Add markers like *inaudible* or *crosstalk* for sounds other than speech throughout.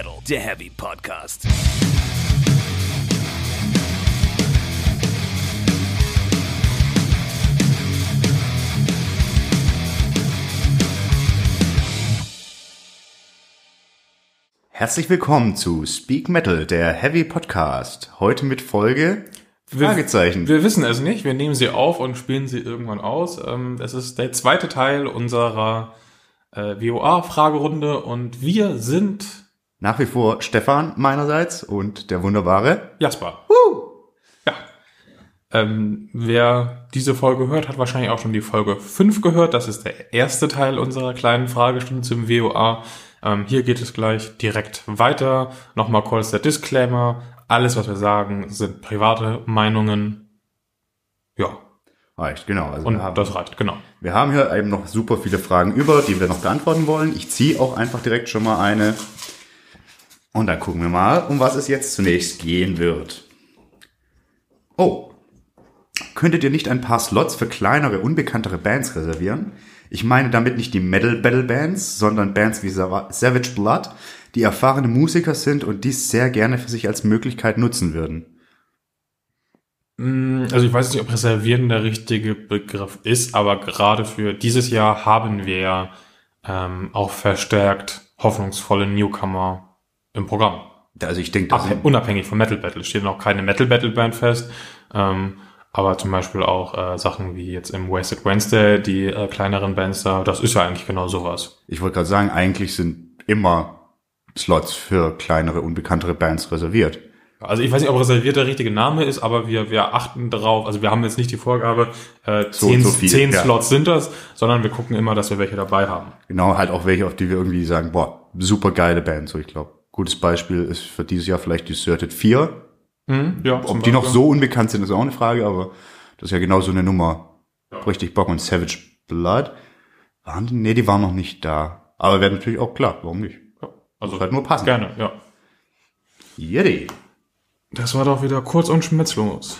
Metal, der Heavy Podcast. Herzlich willkommen zu Speak Metal, der Heavy Podcast. Heute mit Folge Fragezeichen. Wir wissen es nicht. Wir nehmen sie auf und spielen sie irgendwann aus. Ähm, Es ist der zweite Teil unserer äh, VOA-Fragerunde und wir sind Nach wie vor Stefan meinerseits und der wunderbare. Jasper. Ja. Ähm, wer diese Folge hört, hat wahrscheinlich auch schon die Folge 5 gehört. Das ist der erste Teil unserer kleinen Fragestunde zum VOA. Ähm, hier geht es gleich direkt weiter. Nochmal kurz der Disclaimer. Alles, was wir sagen, sind private Meinungen. Ja, Reicht, genau. Also und haben, das reicht, genau. wir haben hier eben noch super viele Fragen über, die wir noch beantworten wollen. Ich ziehe auch einfach direkt schon mal eine. Und dann gucken wir mal, um was es jetzt zunächst gehen wird. Oh. Könntet ihr nicht ein paar Slots für kleinere, unbekanntere Bands reservieren? Ich meine damit nicht die Metal Battle Bands, sondern Bands wie Sava- Savage Blood, die erfahrene Musiker sind und dies sehr gerne für sich als Möglichkeit nutzen würden. Mm, Also ich weiß nicht, ob reservieren der richtige Begriff ist, aber gerade für dieses Jahr haben wir ähm, auch verstärkt hoffnungsvolle Newcomer im Programm. Also ich denke, unabhängig von Metal Battle. Steht noch keine Metal Battle Band fest, ähm, aber zum Beispiel auch äh, Sachen wie jetzt im Wasted Wednesday, die äh, kleineren Bands da, das ist ja eigentlich genau sowas. Ich wollte gerade sagen, eigentlich sind immer Slots für kleinere, unbekanntere Bands reserviert. Also ich weiß nicht, ob reserviert der richtige Name ist, aber wir, wir achten darauf, also wir haben jetzt nicht die Vorgabe, äh, So zehn, so viel, zehn ja. Slots sind das, sondern wir gucken immer, dass wir welche dabei haben. Genau, halt auch welche, auf die wir irgendwie sagen, boah, super geile Band. So, ich glaube, gutes Beispiel ist für dieses Jahr vielleicht Deserted 4. Mhm, ja, Ob die noch so unbekannt sind, ist auch eine Frage, aber das ist ja genau so eine Nummer. Richtig Bock und Savage Blood. Waren die? Nee, die waren noch nicht da. Aber wäre natürlich auch klar, warum nicht? Ja, also halt nur passen. Gerne, ja. Yeti. Das war doch wieder kurz und schmerzlos.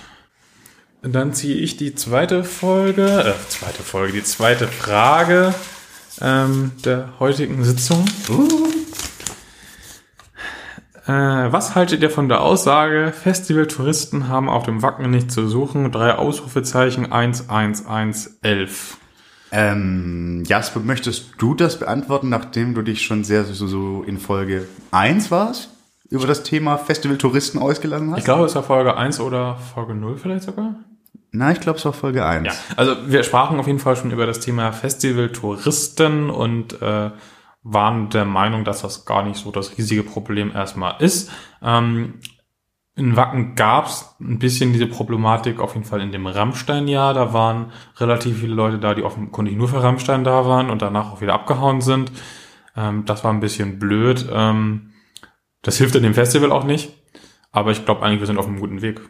Dann ziehe ich die zweite Folge, äh, zweite Folge, die zweite Frage ähm, der heutigen Sitzung. Äh, was haltet ihr von der Aussage, Festivaltouristen haben auf dem Wacken nichts zu suchen? Drei Ausrufezeichen 11111. Ähm, Jasper, möchtest du das beantworten, nachdem du dich schon sehr so, so in Folge 1 warst? Über das Thema Festivaltouristen ausgelassen hast? Ich glaube, es war Folge 1 oder Folge 0 vielleicht sogar. Nein, ich glaube, es war Folge 1. Ja, also wir sprachen auf jeden Fall schon über das Thema Festivaltouristen und äh, waren der Meinung, dass das gar nicht so das riesige Problem erstmal ist. Ähm, in Wacken gab's ein bisschen diese Problematik, auf jeden Fall in dem Rammstein-Jahr. Da waren relativ viele Leute da, die offenkundig nur für Rammstein da waren und danach auch wieder abgehauen sind. Ähm, das war ein bisschen blöd. Ähm, das hilft in dem Festival auch nicht. Aber ich glaube eigentlich, wir sind auf einem guten Weg.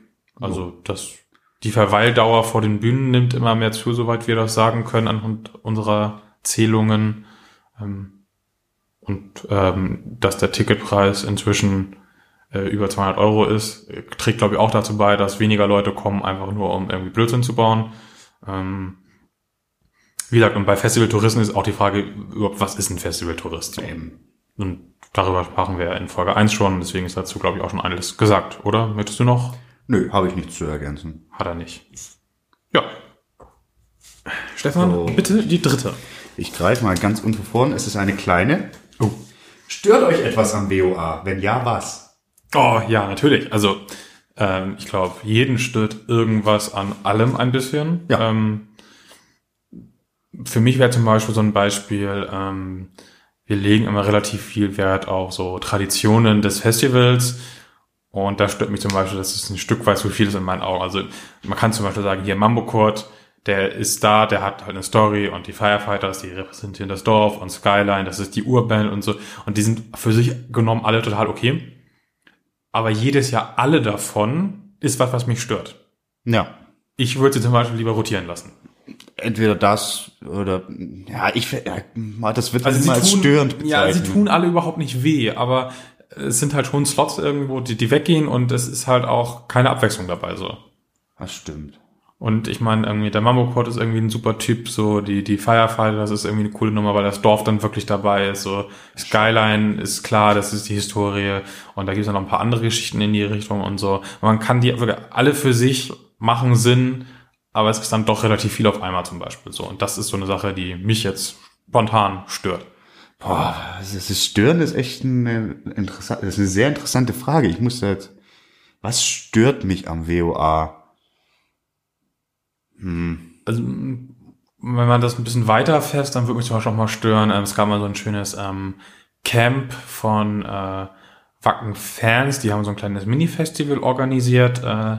Also das, die Verweildauer vor den Bühnen nimmt immer mehr zu, soweit wir das sagen können, anhand unserer Zählungen. Ähm, und ähm, dass der Ticketpreis inzwischen äh, über 200 Euro ist, trägt, glaube ich, auch dazu bei, dass weniger Leute kommen, einfach nur um irgendwie Blödsinn zu bauen. Ähm, wie gesagt, und bei Festivaltouristen ist auch die Frage, überhaupt, was ist ein Festivaltourist? Ähm, Und darüber sprachen wir in Folge 1 schon, deswegen ist dazu, glaube ich, auch schon alles gesagt, oder? Möchtest du noch? nö, habe ich nichts zu ergänzen. Hat er nicht. Ja. Stefan, So. bitte die dritte. Ich greife mal ganz unverfroren. Es ist eine kleine. Stört euch etwas am BOA? Wenn ja, was? Oh, ja, natürlich. Also, ähm, ich glaube, jeden stört irgendwas an allem ein bisschen. Ja. Ähm, für mich wäre zum Beispiel so ein Beispiel, ähm, wir legen immer relativ viel Wert auf so Traditionen des Festivals. Und da stört mich zum Beispiel, dass es ein Stück weit zu viel ist in meinen Augen. Also man kann zum Beispiel sagen, hier Mambo Court, der ist da, der hat halt eine Story und die Firefighters, die repräsentieren das Dorf und Skyline, das ist die Urband und so. Und die sind für sich genommen alle total okay. Aber jedes Jahr alle davon ist was, was mich stört. Ja. Ich würde sie zum Beispiel lieber rotieren lassen. Entweder das oder ja, ich ja, das wird Also immer sie als störend ja, sie bezeichnen. tun alle überhaupt nicht weh, aber es sind halt schon Slots irgendwo, die, die weggehen und es ist halt auch keine Abwechslung dabei so. Das stimmt. Und ich meine, irgendwie der Mambo ist irgendwie ein super Typ, so die, die Firefighter, das ist irgendwie eine coole Nummer, weil das Dorf dann wirklich dabei ist. So Skyline ist klar, das ist die Historie und da gibt es dann noch ein paar andere Geschichten in die Richtung und so. man kann die wirklich alle für sich machen Sinn, aber es ist dann doch relativ viel auf einmal zum Beispiel so. Und das ist so eine Sache, die mich jetzt spontan stört. Boah, das ist Stören ist echt eine interessante, das ist eine sehr interessante Frage. Ich muss jetzt, was stört mich am WOA? Hm. Also, wenn man das ein bisschen weiter fest, dann würde mich zum Beispiel auch mal stören. Ähm, es gab mal so ein schönes ähm, Camp von äh, Wacken-Fans, die haben so ein kleines Mini-Festival organisiert. Äh,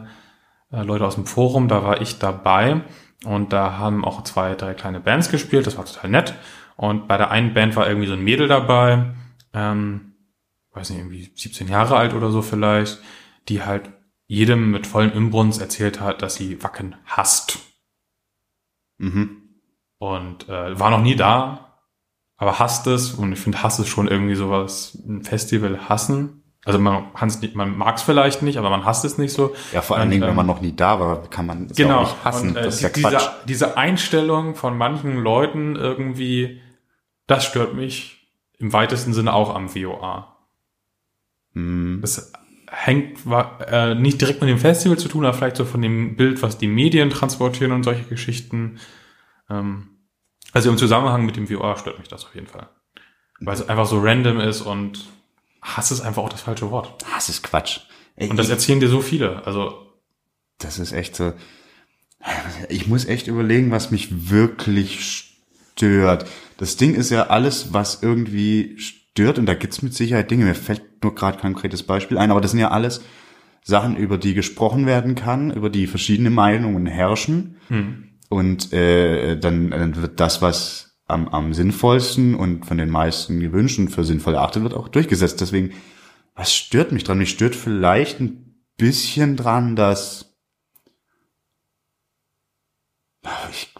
äh, Leute aus dem Forum, da war ich dabei. Und da haben auch zwei, drei kleine Bands gespielt, das war total nett. Und bei der einen Band war irgendwie so ein Mädel dabei, ähm, weiß nicht, irgendwie 17 Jahre alt oder so vielleicht, die halt jedem mit vollen Imbrunst erzählt hat, dass sie Wacken hasst. Mhm. Und äh, war noch nie da, aber hasst es. Und ich finde, Hass ist schon irgendwie sowas, ein Festival hassen. Also man, nicht, man mag es vielleicht nicht, aber man hasst es nicht so. Ja, vor allen und, Dingen, wenn man ähm, noch nie da war, kann man es genau, auch nicht hassen. Und, äh, das ist ja Quatsch. Diese, diese Einstellung von manchen Leuten irgendwie, das stört mich im weitesten Sinne auch am VOA. Mhm. Das hängt äh, nicht direkt mit dem Festival zu tun, aber vielleicht so von dem Bild, was die Medien transportieren und solche Geschichten. Ähm, also im Zusammenhang mit dem VOA stört mich das auf jeden Fall. Weil es einfach so random ist und Hass ist einfach auch das falsche Wort. Hass ist Quatsch. Ey, und das erzählen dir so viele. Also das ist echt so. Ich muss echt überlegen, was mich wirklich stört. Das Ding ist ja alles, was irgendwie stört, und da gibt's mit Sicherheit Dinge. Mir fällt nur gerade kein konkretes Beispiel ein, aber das sind ja alles Sachen, über die gesprochen werden kann, über die verschiedene Meinungen herrschen. Hm. Und äh, dann, dann wird das, was am, am sinnvollsten und von den meisten gewünscht und für sinnvoll erachtet wird, auch durchgesetzt. Deswegen, was stört mich dran? Mich stört vielleicht ein bisschen dran, dass ich,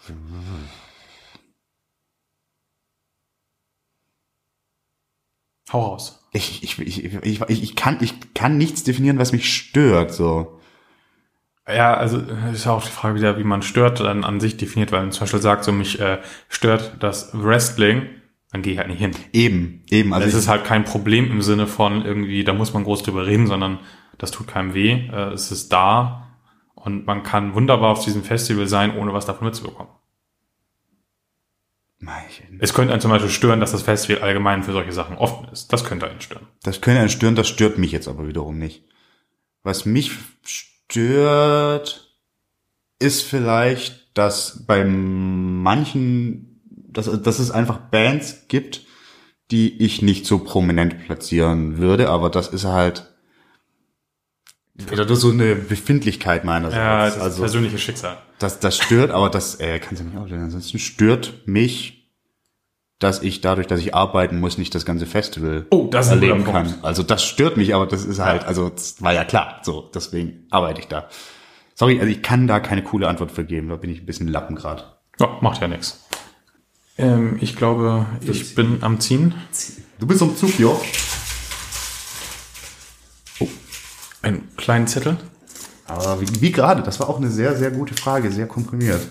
Hau raus. Ich, ich, ich, ich, ich, kann, ich kann nichts definieren, was mich stört, so. Ja, also ist auch die Frage wieder, wie man stört dann an sich definiert, weil man zum Beispiel sagt, so mich äh, stört das Wrestling, dann gehe ich halt nicht hin. Eben, eben. Also es ist halt kein Problem im Sinne von irgendwie, da muss man groß drüber reden, sondern das tut keinem weh. Äh, es ist da und man kann wunderbar auf diesem Festival sein, ohne was davon mitzubekommen. Es könnte einen zum Beispiel stören, dass das Festival allgemein für solche Sachen offen ist. Das könnte einen stören. Das könnte einen stören, das stört mich jetzt aber wiederum nicht. Was mich stört, ist vielleicht, dass bei manchen, dass, dass es einfach Bands gibt, die ich nicht so prominent platzieren würde, aber das ist halt oder so eine Befindlichkeit meinerseits. Ja, das also, persönliches Schicksal. Das, das stört, aber das äh, kannst du nicht aufstellen. Ansonsten stört mich, dass ich dadurch, dass ich arbeiten muss, nicht das ganze Festival oh, das erleben kann. Punkt. Also das stört mich, aber das ist halt, also das war ja klar. So, deswegen arbeite ich da. Sorry, also ich kann da keine coole Antwort für geben. Da bin ich ein bisschen Lappen gerade. Ja, macht ja nichts. Ähm, ich glaube, ich bin am Ziehen. Du bist am Zug, ja. Oh, einen kleinen Zettel. Aber wie, wie gerade, das war auch eine sehr, sehr gute Frage, sehr komprimiert.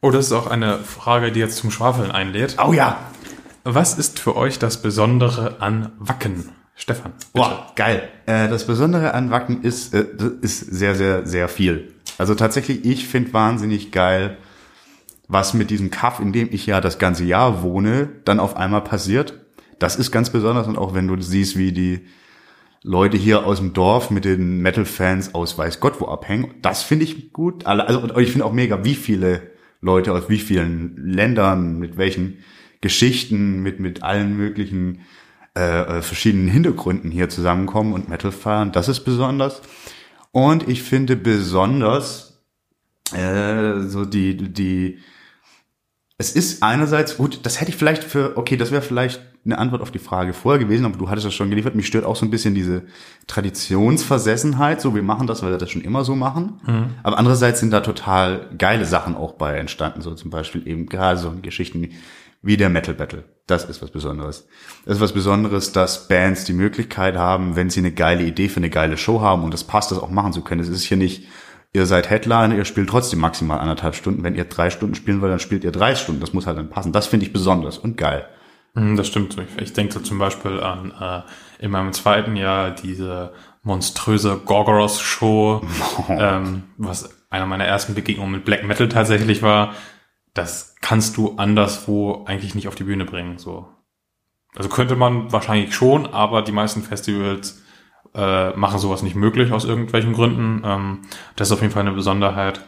Oh, das ist auch eine Frage, die jetzt zum Schwafeln einlädt. Oh ja, was ist für euch das Besondere an Wacken? Stefan. Boah, geil. Äh, das Besondere an Wacken ist, äh, ist sehr, sehr, sehr viel. Also tatsächlich, ich finde wahnsinnig geil, was mit diesem Kaff, in dem ich ja das ganze Jahr wohne, dann auf einmal passiert. Das ist ganz besonders und auch wenn du siehst, wie die Leute hier aus dem Dorf mit den Metal-Fans aus weiß Gott wo abhängen, das finde ich gut. Also ich finde auch mega, wie viele Leute aus wie vielen Ländern, mit welchen Geschichten mit, mit allen möglichen äh, äh, verschiedenen Hintergründen hier zusammenkommen und Metal feiern. Das ist besonders. Und ich finde besonders äh, so die, die, es ist einerseits, gut, das hätte ich vielleicht für, okay, das wäre vielleicht eine Antwort auf die Frage vorher gewesen, aber du hattest das schon geliefert. Mich stört auch so ein bisschen diese Traditionsversessenheit. So, wir machen das, weil wir das schon immer so machen. Mhm. Aber andererseits sind da total geile Sachen auch bei entstanden. So zum Beispiel eben gerade so Geschichten wie der Metal Battle. Das ist was Besonderes. Das ist was Besonderes, dass Bands die Möglichkeit haben, wenn sie eine geile Idee für eine geile Show haben und das passt, das auch machen zu können. Es ist hier nicht ihr seid Headliner, ihr spielt trotzdem maximal anderthalb Stunden. Wenn ihr drei Stunden spielen wollt, dann spielt ihr drei Stunden. Das muss halt dann passen. Das finde ich besonders und geil. Hm, Das stimmt. Ich, denke zum Beispiel an äh, in meinem zweiten Jahr diese monströse Gorgoros-Show, ähm, was einer meiner ersten Begegnungen mit Black Metal tatsächlich war. Das kannst du anderswo eigentlich nicht auf die Bühne bringen. So, also könnte man wahrscheinlich schon, aber die meisten Festivals äh, machen sowas nicht möglich aus irgendwelchen Gründen. Ähm, das ist auf jeden Fall eine Besonderheit.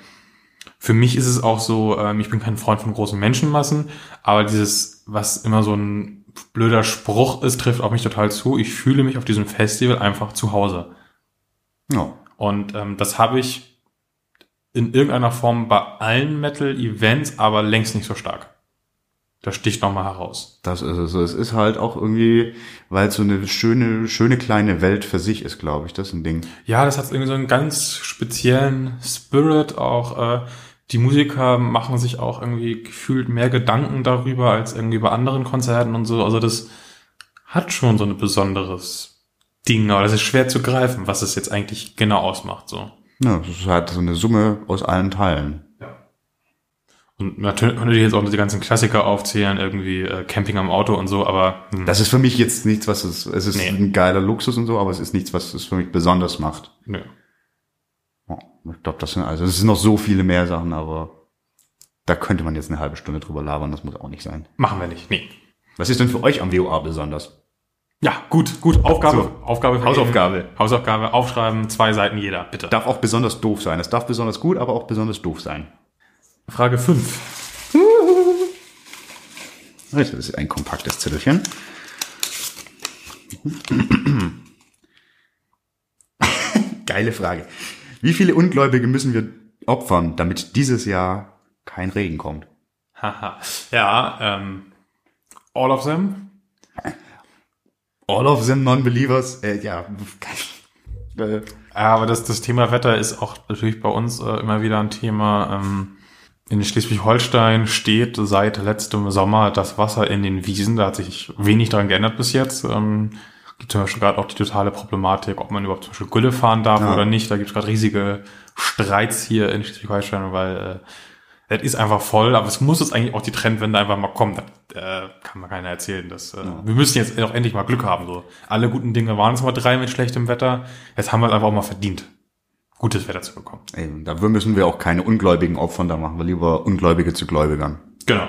Für mich ist es auch so, ähm, ich bin kein Freund von großen Menschenmassen, aber dieses, was immer so ein blöder Spruch ist, trifft auf mich total zu. Ich fühle mich auf diesem Festival einfach zu Hause. Ja. Und ähm, das habe ich in irgendeiner Form bei allen Metal-Events, aber längst nicht so stark. Das sticht nochmal heraus. Das ist es. Es ist halt auch irgendwie, weil es so eine schöne, schöne kleine Welt für sich ist, glaube ich. Das ist ein Ding. Ja, das hat irgendwie so einen ganz speziellen Spirit auch. Äh, die Musiker machen sich auch irgendwie gefühlt mehr Gedanken darüber als irgendwie bei anderen Konzerten und so. Also das hat schon so ein besonderes Ding, aber das ist schwer zu greifen, was es jetzt eigentlich genau ausmacht. So. Ja, es ist halt so eine Summe aus allen Teilen. Und natürlich könnte ich jetzt auch die ganzen Klassiker aufzählen, irgendwie äh, Camping am Auto und so, aber hm, Das ist für mich jetzt nichts, was es, es ist Nee. ein geiler Luxus und so, aber es ist nichts, was es für mich besonders macht. Ja, ich glaube, das sind also, es sind noch so viele mehr Sachen, aber da könnte man jetzt eine halbe Stunde drüber labern, das muss auch nicht sein. machen wir nicht. Nee. Was ist denn für euch am WOA besonders? Ja, gut, gut. Aufgabe, So. Aufgabe. Hausaufgabe. Hausaufgabe. Aufschreiben, zwei Seiten jeder, bitte. Darf auch besonders doof sein. Es darf besonders gut, aber auch besonders doof sein. Frage 5. *laughs* Das ist ein kompaktes Zettelchen. *laughs* Geile Frage. Wie viele Ungläubige müssen wir opfern, damit dieses Jahr kein Regen kommt? Haha. ja, ähm, all of them. All of them non-believers? Äh, ja. Äh, Ja, aber das, das Thema Wetter ist auch natürlich bei uns äh, immer wieder ein Thema. Ähm, in Schleswig-Holstein steht seit letztem Sommer das Wasser in den Wiesen. Da hat sich wenig daran geändert bis jetzt. Ähm, zum Beispiel gerade auch die totale Problematik, ob man überhaupt zum Beispiel Gülle fahren darf Ja. oder nicht. Da gibt es gerade riesige Streits hier in Schleswig-Holstein, weil äh, es ist einfach voll, aber es muss jetzt eigentlich auch die Trendwende einfach mal kommen. Das äh, kann man keiner erzählen. Dass, äh, Wir müssen jetzt auch endlich mal Glück haben. So. Alle guten Dinge waren es mal drei mit schlechtem Wetter. Jetzt haben wir es einfach auch mal verdient, gutes Wetter zu bekommen. ey, dafür müssen wir auch keine Ungläubigen opfern, da machen wir lieber Ungläubige zu Gläubigern. Genau.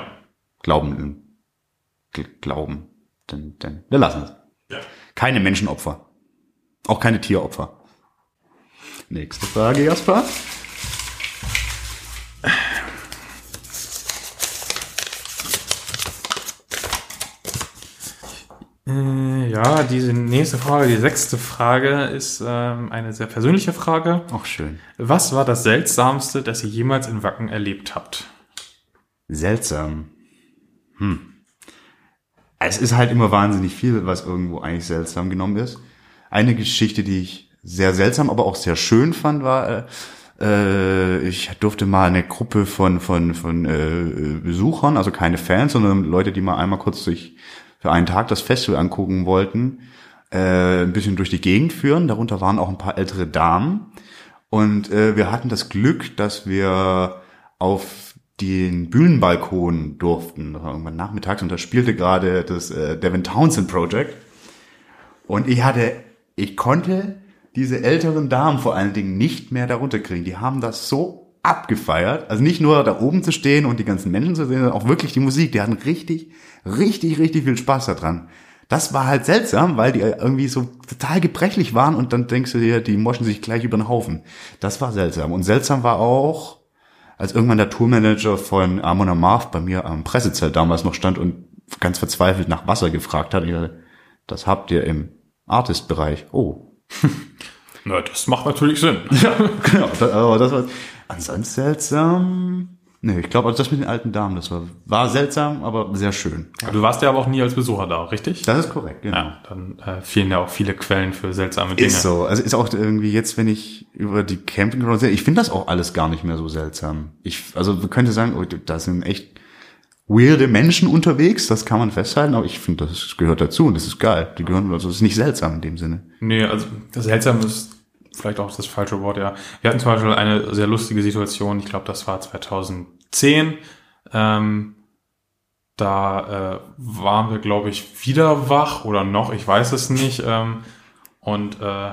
Glauben. Gl- Glauben. Denn, denn, wir lassen es. Ja. Keine Menschenopfer. Auch keine Tieropfer. Nächste Frage, Jasper. Äh, ja, diese nächste Frage, die sechste Frage, ist ähm, eine sehr persönliche Frage. Auch schön. Was war das Seltsamste, das ihr jemals in Wacken erlebt habt? Seltsam. Hm. Es ist halt immer wahnsinnig viel, was irgendwo eigentlich seltsam genommen ist. Eine Geschichte, die ich sehr seltsam, aber auch sehr schön fand, war, äh, äh, ich durfte mal eine Gruppe von von von äh, Besuchern, also keine Fans, sondern Leute, die mal einmal kurz sich für einen Tag das Festival angucken wollten, äh, ein bisschen durch die Gegend führen. Darunter waren auch ein paar ältere Damen. Und äh, wir hatten das Glück, dass wir auf den Bühnenbalkon durften. Irgendwann nachmittags und da spielte gerade das äh, Devin Townsend Project. Und ich hatte, ich konnte diese älteren Damen vor allen Dingen nicht mehr darunter kriegen. Die haben das so abgefeiert. Also nicht nur da oben zu stehen und die ganzen Menschen zu sehen, sondern auch wirklich die Musik. Die hatten richtig, richtig, richtig viel Spaß daran. Das war halt seltsam, weil die irgendwie so total gebrechlich waren und dann denkst du dir, die moschen sich gleich über den Haufen. Das war seltsam. Und seltsam war auch, als irgendwann der Tourmanager von Amon Amarth bei mir am Pressezelt damals noch stand und ganz verzweifelt nach Wasser gefragt hat. Ich dachte, das habt ihr im Artist-Bereich. Oh. *laughs* Na, das macht natürlich Sinn. *laughs* Ja, genau. Das, aber das war ansonsten seltsam. Nee, ich glaube, also das mit den alten Damen, das war, war seltsam, aber sehr schön. Du warst ja aber auch nie als Besucher da, richtig? Das ist korrekt, genau. Ja, dann äh, fehlen ja auch viele Quellen für seltsame Dinge. Ist so. Also ist auch irgendwie jetzt, wenn ich über die Campinggrounds sehe, ich finde das auch alles gar nicht mehr so seltsam. Ich, also man könnte sagen, oh, da sind echt weirde Menschen unterwegs, das kann man festhalten, aber ich finde, das gehört dazu und das ist geil. Die gehören, also das ist nicht seltsam in dem Sinne. Nee, also das Seltsame ist vielleicht auch das falsche Wort, ja. Wir hatten zum Beispiel eine sehr lustige Situation, ich glaube, das war 2010. Ähm, da äh, waren wir, glaube ich, wieder wach oder noch, ich weiß es nicht. Ähm, und äh,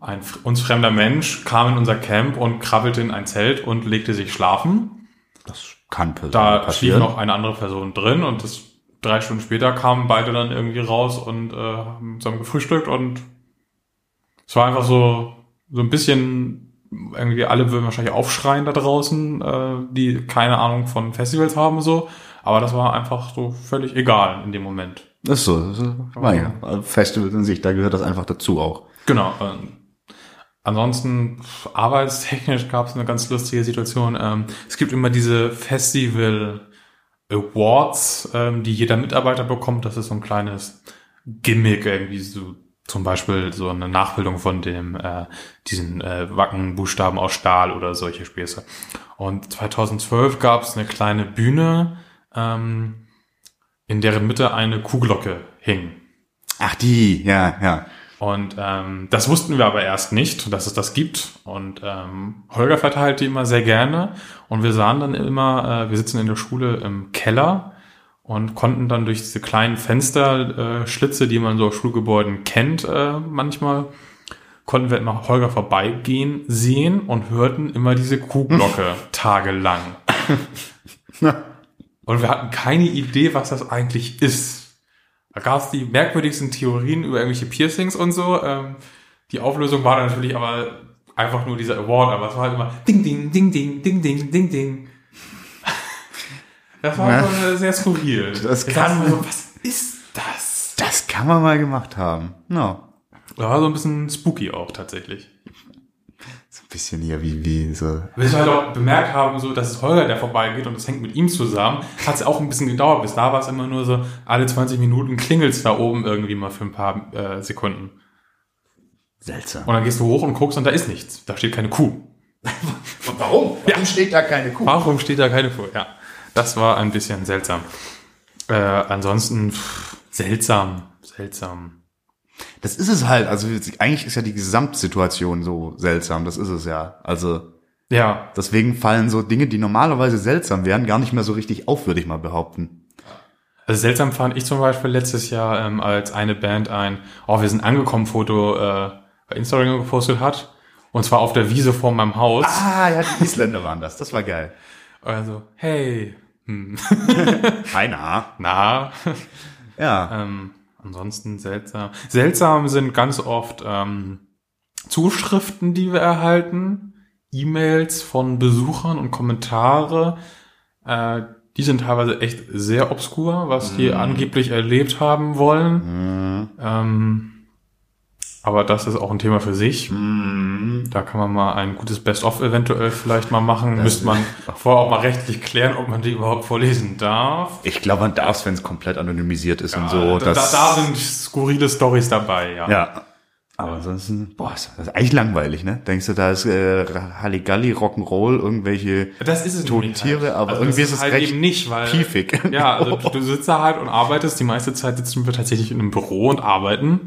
ein uns fremder Mensch kam in unser Camp und krabbelte in ein Zelt und legte sich schlafen. Das kann Da schlief noch eine andere Person drin und das drei Stunden später kamen beide dann irgendwie raus und äh, haben zusammen gefrühstückt und es war einfach so so ein bisschen irgendwie alle würden wahrscheinlich aufschreien da draußen, äh, die keine Ahnung von Festivals haben so, aber das war einfach so völlig egal in dem Moment. Das ist so, das ist, war ja. Festivals in sich, da gehört das einfach dazu auch. Genau. Äh, ansonsten arbeitstechnisch gab es eine ganz lustige Situation. Ähm, es gibt immer diese Festival Awards, ähm, die jeder Mitarbeiter bekommt. Das ist so ein kleines Gimmick irgendwie so zum Beispiel so eine Nachbildung von dem äh, diesen äh, Wackenbuchstaben aus Stahl oder solche Späße. Und 2012 gab es eine kleine Bühne, ähm, in deren Mitte eine Kuhglocke hing. Ach die, ja, ja. Und ähm, das wussten wir aber erst nicht, dass es das gibt. Und ähm, Holger verteilt die immer sehr gerne. Und wir sahen dann immer, äh, wir sitzen in der Schule im Keller und konnten dann durch diese kleinen Fensterschlitze, äh, die man so auf Schulgebäuden kennt, äh, manchmal, konnten wir immer Holger vorbeigehen, sehen und hörten immer diese Kuhglocke *laughs* tagelang. und wir hatten keine Idee, was das eigentlich ist. Da gab es die merkwürdigsten Theorien über irgendwelche Piercings und so. Ähm, die Auflösung war dann natürlich aber einfach nur dieser Award, aber es war halt immer Ding, Ding, Ding, Ding, Ding, Ding, Ding, Ding. Das war ja. sehr skurril. *laughs* Das kann so, was ist das? Das kann man mal gemacht haben. No. Das war so ein bisschen spooky auch tatsächlich. So ein bisschen hier wie, wie so. Bis wir halt auch bemerkt haben, so, dass es Holger, der vorbeigeht und das hängt mit ihm zusammen, hat es auch ein bisschen gedauert. Bis da war es immer nur so, alle 20 Minuten klingelt's da oben irgendwie mal für ein paar äh, Sekunden. Seltsam. Und dann gehst du hoch und guckst und da ist nichts. Da steht keine Kuh. Warum? Warum ja. steht da keine Kuh? Warum steht da keine Kuh? Ja. Das war ein bisschen seltsam. Äh, ansonsten pff, seltsam, seltsam. Das ist es halt. Also eigentlich ist ja die Gesamtsituation so seltsam. Das ist es ja. Also ja. Deswegen fallen so Dinge, die normalerweise seltsam wären, gar nicht mehr so richtig auf, würde ich mal behaupten. Also seltsam fand ich zum Beispiel letztes Jahr, ähm, als eine Band ein, oh, wir sind angekommen Foto äh, bei Instagram gepostet hat. Und zwar auf der Wiese vor meinem Haus. Ah, ja, die Isländer waren das. Das war geil. Also, hey, hm. *laughs* Hi, na. Na. Ja. Ähm, ansonsten seltsam. Seltsam sind ganz oft ähm, Zuschriften, die wir erhalten, E-Mails von Besuchern und Kommentare. Äh, die sind teilweise echt sehr obskur, was die Mhm. angeblich erlebt haben wollen. Mhm. Ähm, aber das ist auch ein Thema für sich. Mhm. Da kann man mal ein gutes Best-of eventuell vielleicht mal machen. Das- Müsste man vorher auch mal rechtlich klären, ob man die überhaupt vorlesen darf. Ich glaube, man darf es, wenn es komplett anonymisiert ist und Ja, so. da, da, sind skurrile Stories dabei, ja. ja. Aber ansonsten, boah, ist das ist eigentlich langweilig, ne? Denkst du, da ist äh, Halligalli, Rock'n'Roll, irgendwelche Das ist es Toten Tiere, aber also irgendwie ist es halt recht eben nicht, weil piefig. ja, also *laughs* du, du sitzt da halt und arbeitest. Die meiste Zeit sitzen wir tatsächlich in einem Büro und arbeiten.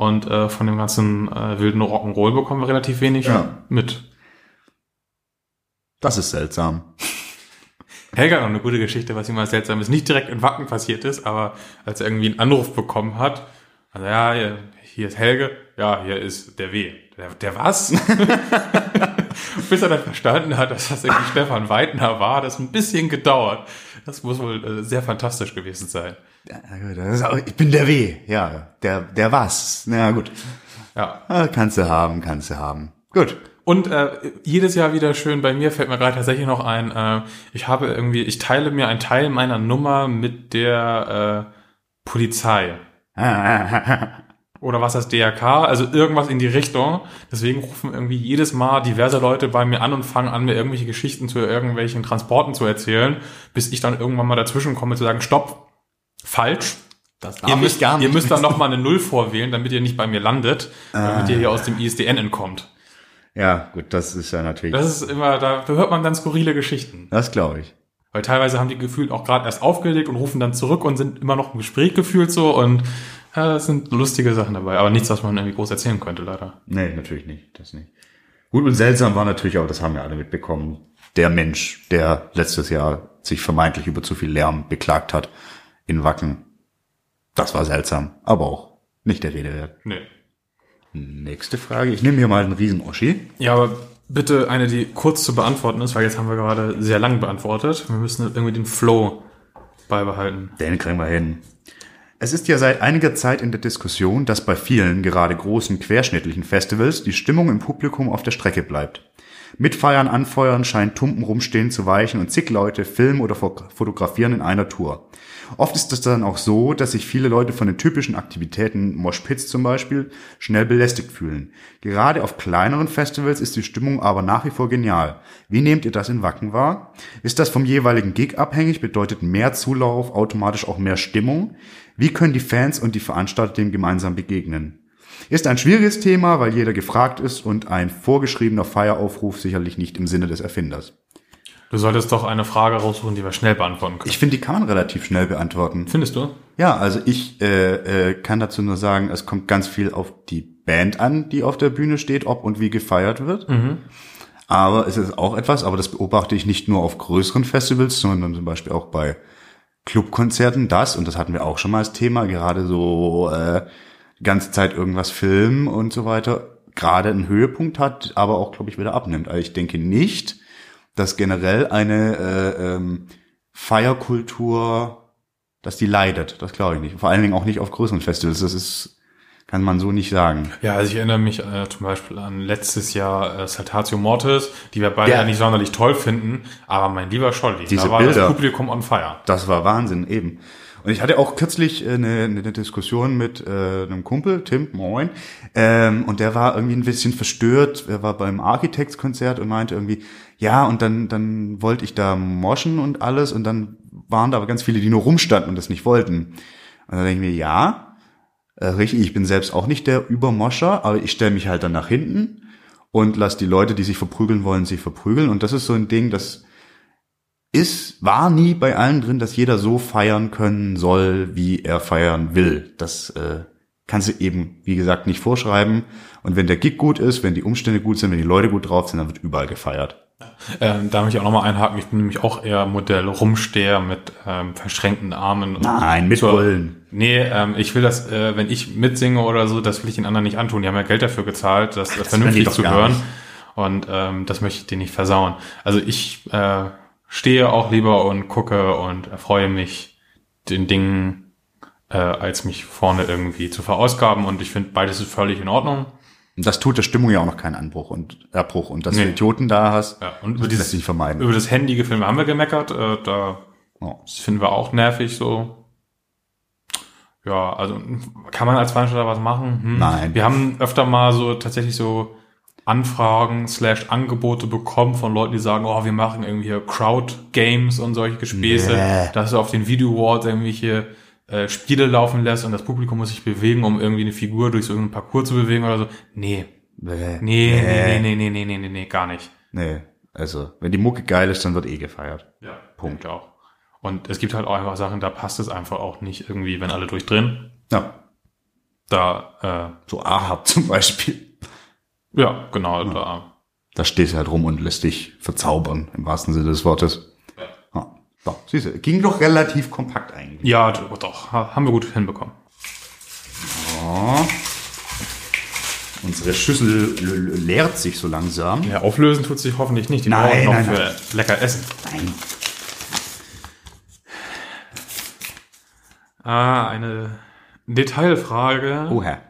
Und äh, von dem ganzen äh, wilden Rock'n'Roll bekommen wir relativ wenig Ja. mit. Das ist seltsam. *laughs* Helga hat noch eine gute Geschichte, was ihm mal seltsam ist. Nicht direkt in Wacken passiert ist, aber als er irgendwie einen Anruf bekommen hat, also ja, hier, hier ist Helge, ja, hier ist der W. Der, der was? *laughs* Bis er dann verstanden hat, dass das irgendwie Stefan Weidner war, hat das ein bisschen gedauert. Das muss wohl äh, sehr fantastisch gewesen sein. Ich bin der W. Ja, der, der was. Na ja, gut. Ja. Ah, Kannst du haben, kannst du haben. Gut. Und äh, jedes Jahr wieder schön, bei mir fällt mir gerade tatsächlich noch ein, äh, ich habe irgendwie, ich teile mir einen Teil meiner Nummer mit der äh, Polizei. *laughs* oder was das DRK, also irgendwas in die Richtung. Deswegen rufen irgendwie jedes Mal diverse Leute bei mir an und fangen an, mir irgendwelche Geschichten zu irgendwelchen Transporten zu erzählen, bis ich dann irgendwann mal dazwischen komme zu sagen, stopp, falsch. Das Ihr müsst, ihr müsst dann noch mal eine Null vorwählen, damit ihr nicht bei mir landet, damit ihr hier aus dem ISDN entkommt. Ja, gut, das ist ja natürlich. Das ist immer, da hört man dann skurrile Geschichten. Das glaube ich. Weil teilweise haben die gefühlt auch gerade erst aufgelegt und rufen dann zurück und sind immer noch im Gespräch gefühlt so und Ja, das sind lustige Sachen dabei, aber nichts, was man irgendwie groß erzählen könnte, leider. Nee, natürlich nicht. Das nicht. Gut und seltsam war natürlich auch, das haben wir alle mitbekommen, der Mensch, der letztes Jahr sich vermeintlich über zu viel Lärm beklagt hat in Wacken. Das war seltsam, aber auch nicht der Rede wert. Nee. Nächste Frage. Ich nehme hier mal einen riesen Oschi. Ja, aber bitte eine, die kurz zu beantworten ist, weil jetzt haben wir gerade sehr lang beantwortet. Wir müssen irgendwie den Flow beibehalten. Den kriegen wir hin. Es ist ja seit einiger Zeit in der Diskussion, dass bei vielen, gerade großen querschnittlichen Festivals, die Stimmung im Publikum auf der Strecke bleibt. Mitfeiern, anfeuern, scheint Tumpen rumstehen zu weichen und zig Leute filmen oder fotografieren in einer Tour. Oft ist es dann auch so, dass sich viele Leute von den typischen Aktivitäten, Moshpits zum Beispiel, schnell belästigt fühlen. Gerade auf kleineren Festivals ist die Stimmung aber nach wie vor genial. Wie nehmt ihr das in Wacken wahr? Ist das vom jeweiligen Gig abhängig? Bedeutet mehr Zulauf automatisch auch mehr Stimmung? Wie können die Fans und die Veranstalter dem gemeinsam begegnen? Ist ein schwieriges Thema, weil jeder gefragt ist und ein vorgeschriebener Feieraufruf sicherlich nicht im Sinne des Erfinders. Du solltest doch eine Frage raussuchen, die wir schnell beantworten können. Ich finde, die kann man relativ schnell beantworten. Findest du? Ja, also ich äh, äh, kann dazu nur sagen, es kommt ganz viel auf die Band an, die auf der Bühne steht, ob und wie gefeiert wird. Mhm. Aber es ist auch etwas, aber das beobachte ich nicht nur auf größeren Festivals, sondern zum Beispiel auch bei Clubkonzerten das, und das hatten wir auch schon mal als Thema, gerade so äh, ganze Zeit irgendwas filmen und so weiter, gerade einen Höhepunkt hat, aber auch, glaube ich, wieder abnimmt. Also ich denke nicht, dass generell eine äh, ähm, Feierkultur, dass die leidet. Das glaube ich nicht. Vor allen Dingen auch nicht auf größeren Festivals. Das ist kann man so nicht sagen. Ja, also ich erinnere mich äh, zum Beispiel an letztes Jahr äh, Saltatio Mortis, die wir beide ja. nicht sonderlich toll finden, aber mein lieber Scholli, Diese da war Bilder, das Publikum on fire. Das war Wahnsinn, eben. Und ich hatte auch kürzlich äh, eine, eine Diskussion mit äh, einem Kumpel, Tim, moin, ähm, und der war irgendwie ein bisschen verstört. Er war beim Architects-Konzert und meinte irgendwie, ja, und dann, dann wollte ich da moschen und alles, und dann waren da aber ganz viele, die nur rumstanden und das nicht wollten. Und dann denke ich mir, ja, äh, richtig, ich bin selbst auch nicht der Übermoscher, aber ich stelle mich halt dann nach hinten und lass die Leute, die sich verprügeln wollen, sich verprügeln. Und das ist so ein Ding, das ist, war nie bei allen drin, dass jeder so feiern können soll, wie er feiern will. Das äh, kannst du eben, wie gesagt, nicht vorschreiben. Und wenn der Gig gut ist, wenn die Umstände gut sind, wenn die Leute gut drauf sind, dann wird überall gefeiert. Ähm, da möchte ich auch nochmal einhaken. Ich bin nämlich auch eher Modell Rumsteher mit ähm, verschränkten Armen. Nein, mit Bullen. Nee, ähm, ich will das, äh, wenn ich mitsinge oder so, das will ich den anderen nicht antun. Die haben ja Geld dafür gezahlt, das, das vernünftig zu hören. Und ähm, das möchte ich denen nicht versauen. Also ich äh, stehe auch lieber und gucke und erfreue mich den Dingen, äh, als mich vorne irgendwie zu verausgaben. Und ich finde, beides ist völlig in Ordnung. Und das tut der Stimmung ja auch noch keinen Anbruch und Erbruch. Und dass nee. du Idioten da hast, ja, und über dieses, lässt vermeiden. Über das Handy gefilmt haben wir gemeckert. Äh, da oh. das finden wir auch nervig so. Ja, also kann man als Veranstalter was machen? Hm. Nein. Wir haben öfter mal so tatsächlich so Anfragen slash Angebote bekommen von Leuten, die sagen, oh, wir machen irgendwie hier Crowd Games und solche Gespäße, nee. dass du auf den Video Awards irgendwelche äh, Spiele laufen lässt und das Publikum muss sich bewegen, um irgendwie eine Figur durch so einen Parcours zu bewegen oder so. Nee. Nee, nee, nee, nee, nee, nee, nee, nee, nee, gar nicht. Nee, also, wenn die Mucke geil ist, dann wird eh gefeiert. Ja, Punkt. auch. Und es gibt halt auch einfach Sachen, da passt es einfach auch nicht irgendwie, wenn alle durchdrehen. Ja. Da, äh, So Ahab *laughs* zum Beispiel. Ja, genau, ja. da. Da stehst du halt rum und lässt dich verzaubern, im wahrsten Sinne des Wortes. So, siehst du, ging doch relativ kompakt eigentlich. Ja, doch, haben wir gut hinbekommen. So. Unsere Schüssel leert sich so langsam. Ja, auflösen tut sich hoffentlich nicht. Die nein, noch nein, für nein. lecker Essen. Nein. Ah, eine Detailfrage. Oh Herr.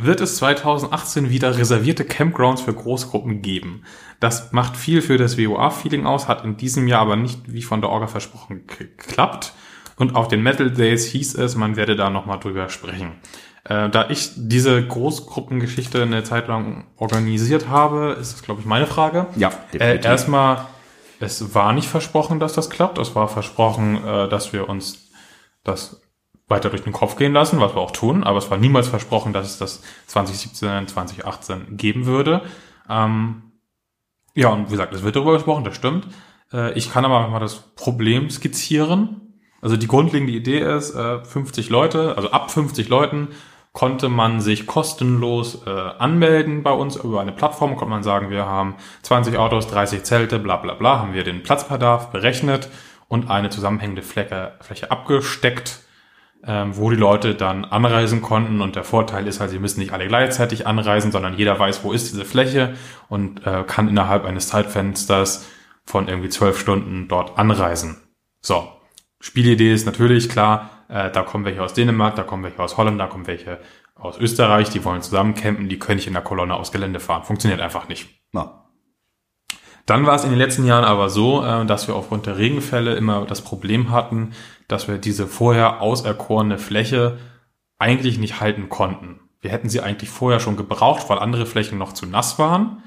Wird es 2018 wieder reservierte Campgrounds für Großgruppen geben? Das macht viel für das WOA-Feeling aus, hat in diesem Jahr aber nicht, wie von der Orga versprochen, geklappt. Und auf den Metal Days hieß es, man werde da nochmal drüber sprechen. Äh, da ich diese Großgruppengeschichte eine Zeit lang organisiert habe, ist das, glaube ich, meine Frage. Ja, definitiv. Äh, erstmal, es war nicht versprochen, dass das klappt. Es war versprochen, äh, dass wir uns das weiter durch den Kopf gehen lassen, was wir auch tun. Aber es war niemals versprochen, dass es das 2017, 2018 geben würde. Ähm, ja, und wie gesagt, es wird darüber gesprochen, das stimmt. Äh, ich kann aber mal das Problem skizzieren. Also die grundlegende Idee ist, äh, 50 Leute, also ab 50 Leuten konnte man sich kostenlos äh, anmelden bei uns über eine Plattform, konnte man sagen, wir haben 20 Autos, 30 Zelte, bla bla bla, haben wir den Platzbedarf berechnet und eine zusammenhängende Fläche, Fläche abgesteckt, ähm, wo die Leute dann anreisen konnten. Und der Vorteil ist halt, sie müssen nicht alle gleichzeitig anreisen, sondern jeder weiß, wo ist diese Fläche und äh, kann innerhalb eines Zeitfensters von irgendwie zwölf Stunden dort anreisen. So, Spielidee ist natürlich klar, äh, da kommen welche aus Dänemark, da kommen welche aus Holland, da kommen welche aus Österreich, die wollen zusammen campen, die können nicht in der Kolonne aus Gelände fahren. Funktioniert einfach nicht. Ja. Dann war es in den letzten Jahren aber so, äh, dass wir aufgrund der Regenfälle immer das Problem hatten, dass wir diese vorher auserkorene Fläche eigentlich nicht halten konnten. Wir hätten sie eigentlich vorher schon gebraucht, weil andere Flächen noch zu nass waren,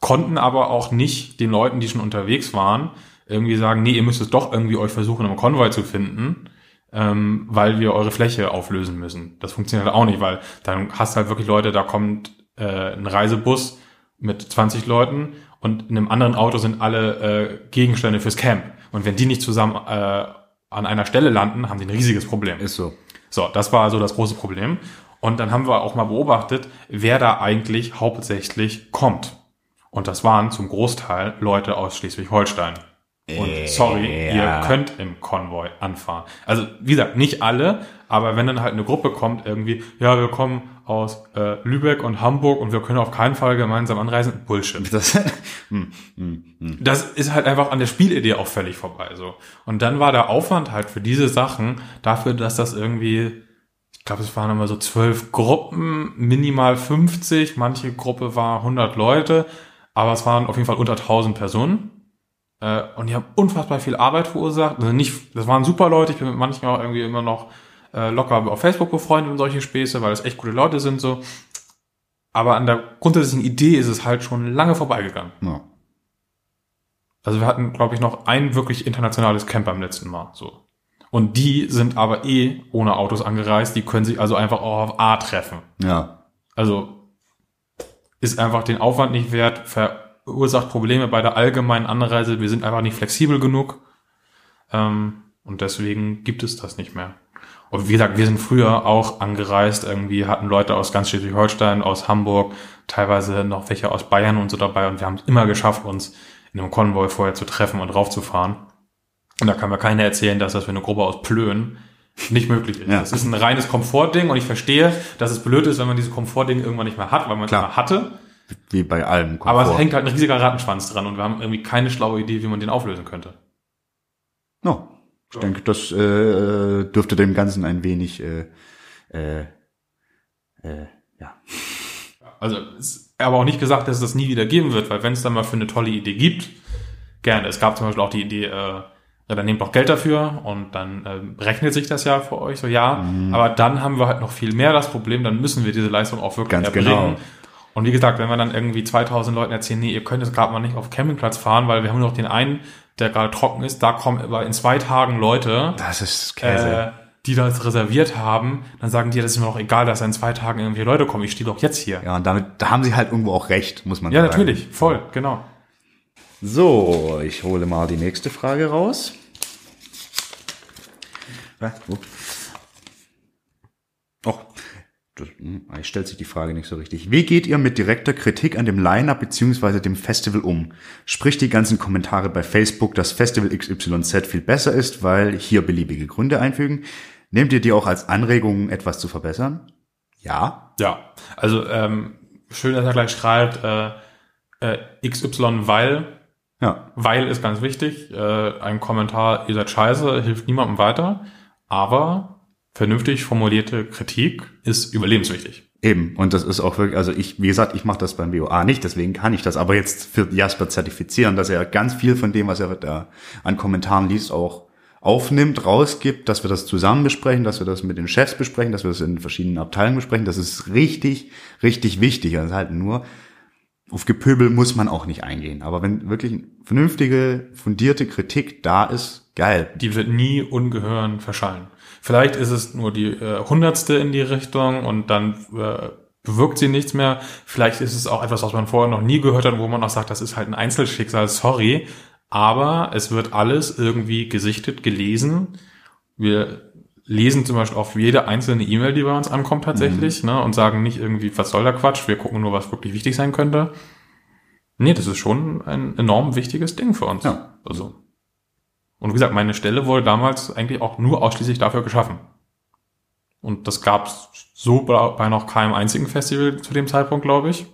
konnten aber auch nicht den Leuten, die schon unterwegs waren, irgendwie sagen, nee, ihr müsst es doch irgendwie euch versuchen, im Konvoi zu finden, ähm, weil wir eure Fläche auflösen müssen. Das funktioniert halt auch nicht, weil dann hast du halt wirklich Leute, da kommt äh, ein Reisebus mit 20 Leuten und in einem anderen Auto sind alle äh, Gegenstände fürs Camp. Und wenn die nicht zusammen äh, an einer Stelle landen, haben die ein riesiges Problem. Ist so. So, das war so das große Problem. Und dann haben wir auch mal beobachtet, wer da eigentlich hauptsächlich kommt. Und das waren zum Großteil Leute aus Schleswig-Holstein. Und sorry, Ja. ihr könnt im Konvoi anfahren. Also wie gesagt, nicht alle, aber wenn dann halt eine Gruppe kommt, irgendwie, ja, wir kommen aus äh, Lübeck und Hamburg und wir können auf keinen Fall gemeinsam anreisen, Bullshit. Das, *laughs* hm, hm, hm. Das ist halt einfach an der Spielidee auch völlig vorbei. So. Und dann war der Aufwand halt für diese Sachen dafür, dass das irgendwie, ich glaube, es waren immer so zwölf Gruppen, minimal 50, manche Gruppe war 100 Leute, aber es waren auf jeden Fall unter 1000 Personen. Äh, und die haben unfassbar viel Arbeit verursacht. Also nicht, das waren super Leute, ich bin mit manchen auch irgendwie immer noch äh, locker auf Facebook befreundet und solche Späße, weil das echt gute Leute sind so. Aber an der grundsätzlichen Idee ist es halt schon lange vorbeigegangen. ja. Also wir hatten, glaube ich, noch ein wirklich internationales Camp beim letzten Mal. So. Und die sind aber eh ohne Autos angereist, die können sich also einfach auch auf A treffen. ja. Also ist einfach den Aufwand nicht wert, verursacht Probleme bei der allgemeinen Anreise. Wir sind einfach nicht flexibel genug. Ähm, und deswegen gibt es das nicht mehr. Und wie gesagt, wir sind früher auch angereist, irgendwie hatten Leute aus ganz Schleswig-Holstein, aus Hamburg, teilweise noch welche aus Bayern und so dabei. Und wir haben es immer geschafft, uns in einem Konvoi vorher zu treffen und raufzufahren. Und da kann mir keiner erzählen, dass das für eine Gruppe aus Plön nicht möglich ist. Ja. Das ist ein reines Komfortding und ich verstehe, dass es blöd ist, wenn man dieses Komfortding irgendwann nicht mehr hat, weil man es immer hatte. Wie bei allem. Aber es Komfort. hängt halt ein riesiger Rattenschwanz dran und wir haben irgendwie keine schlaue Idee, wie man den auflösen könnte. Ja. Ich denke, das äh, dürfte dem Ganzen ein wenig äh, äh, äh, ja. Also es ist aber auch nicht gesagt, dass es das nie wieder geben wird, weil wenn es dann mal für eine tolle Idee gibt, gerne. Es gab zum Beispiel auch die Idee, äh, ja, dann nehmt doch Geld dafür und dann äh, rechnet sich das ja für euch so, ja. Mhm. Aber dann haben wir halt noch viel mehr das Problem, dann müssen wir diese Leistung auch wirklich Ganz erbringen. genau. Und wie gesagt, wenn wir dann irgendwie 2000 Leuten erzählen, nee, ihr könnt jetzt gerade mal nicht auf Campingplatz fahren, weil wir haben nur noch den einen, der gerade trocken ist, da kommen aber in zwei Tagen Leute, Das ist Käse. äh, die das reserviert haben, dann sagen die, das ist mir doch egal, dass in zwei Tagen irgendwie Leute kommen, ich stehe doch jetzt hier. ja, und damit, da haben sie halt irgendwo auch recht, muss man Ja, sagen. natürlich, voll, genau. So, ich hole mal die nächste Frage raus. Ah, das, hm, eigentlich stellt sich die Frage nicht so richtig. Wie geht ihr mit direkter Kritik an dem Line-Up bzw. dem Festival um? Sprich die ganzen Kommentare bei Facebook, dass Festival XYZ viel besser ist, weil hier beliebige Gründe einfügen. Nehmt ihr die auch als Anregung, etwas zu verbessern? Ja. Ja, also ähm, schön, dass er gleich schreibt, äh, äh, XY, weil, Ja. weil ist ganz wichtig. Äh, ein Kommentar, ihr seid scheiße, hilft niemandem weiter, aber vernünftig formulierte Kritik ist überlebenswichtig. Eben, und das ist auch wirklich, also ich, wie gesagt, ich mache das beim WOA nicht, deswegen kann ich das aber jetzt für Jasper zertifizieren, dass er ganz viel von dem, was er da an Kommentaren liest, auch aufnimmt, rausgibt, dass wir das zusammen besprechen, dass wir das mit den Chefs besprechen, dass wir das in verschiedenen Abteilungen besprechen. Das ist richtig, richtig wichtig. Also halt nur, auf Gepöbel muss man auch nicht eingehen. Aber wenn wirklich vernünftige, fundierte Kritik da ist, geil. Die wird nie ungehören verschallen. Vielleicht ist es nur die äh, hundertste in die Richtung und dann äh, bewirkt sie nichts mehr. Vielleicht ist es auch etwas, was man vorher noch nie gehört hat, wo man auch sagt, das ist halt ein Einzelschicksal, sorry. Aber es wird alles irgendwie gesichtet, gelesen Wir lesen zum Beispiel auf jede einzelne E-Mail, die bei uns ankommt tatsächlich, Mhm. ne, und sagen nicht irgendwie, was soll der Quatsch, wir gucken nur, was wirklich wichtig sein könnte. Nee, das ist schon ein enorm wichtiges Ding für uns. Ja. Also. Und wie gesagt, meine Stelle wurde damals eigentlich auch nur ausschließlich dafür geschaffen. Und das gab es so bei noch keinem einzigen Festival zu dem Zeitpunkt, glaube ich.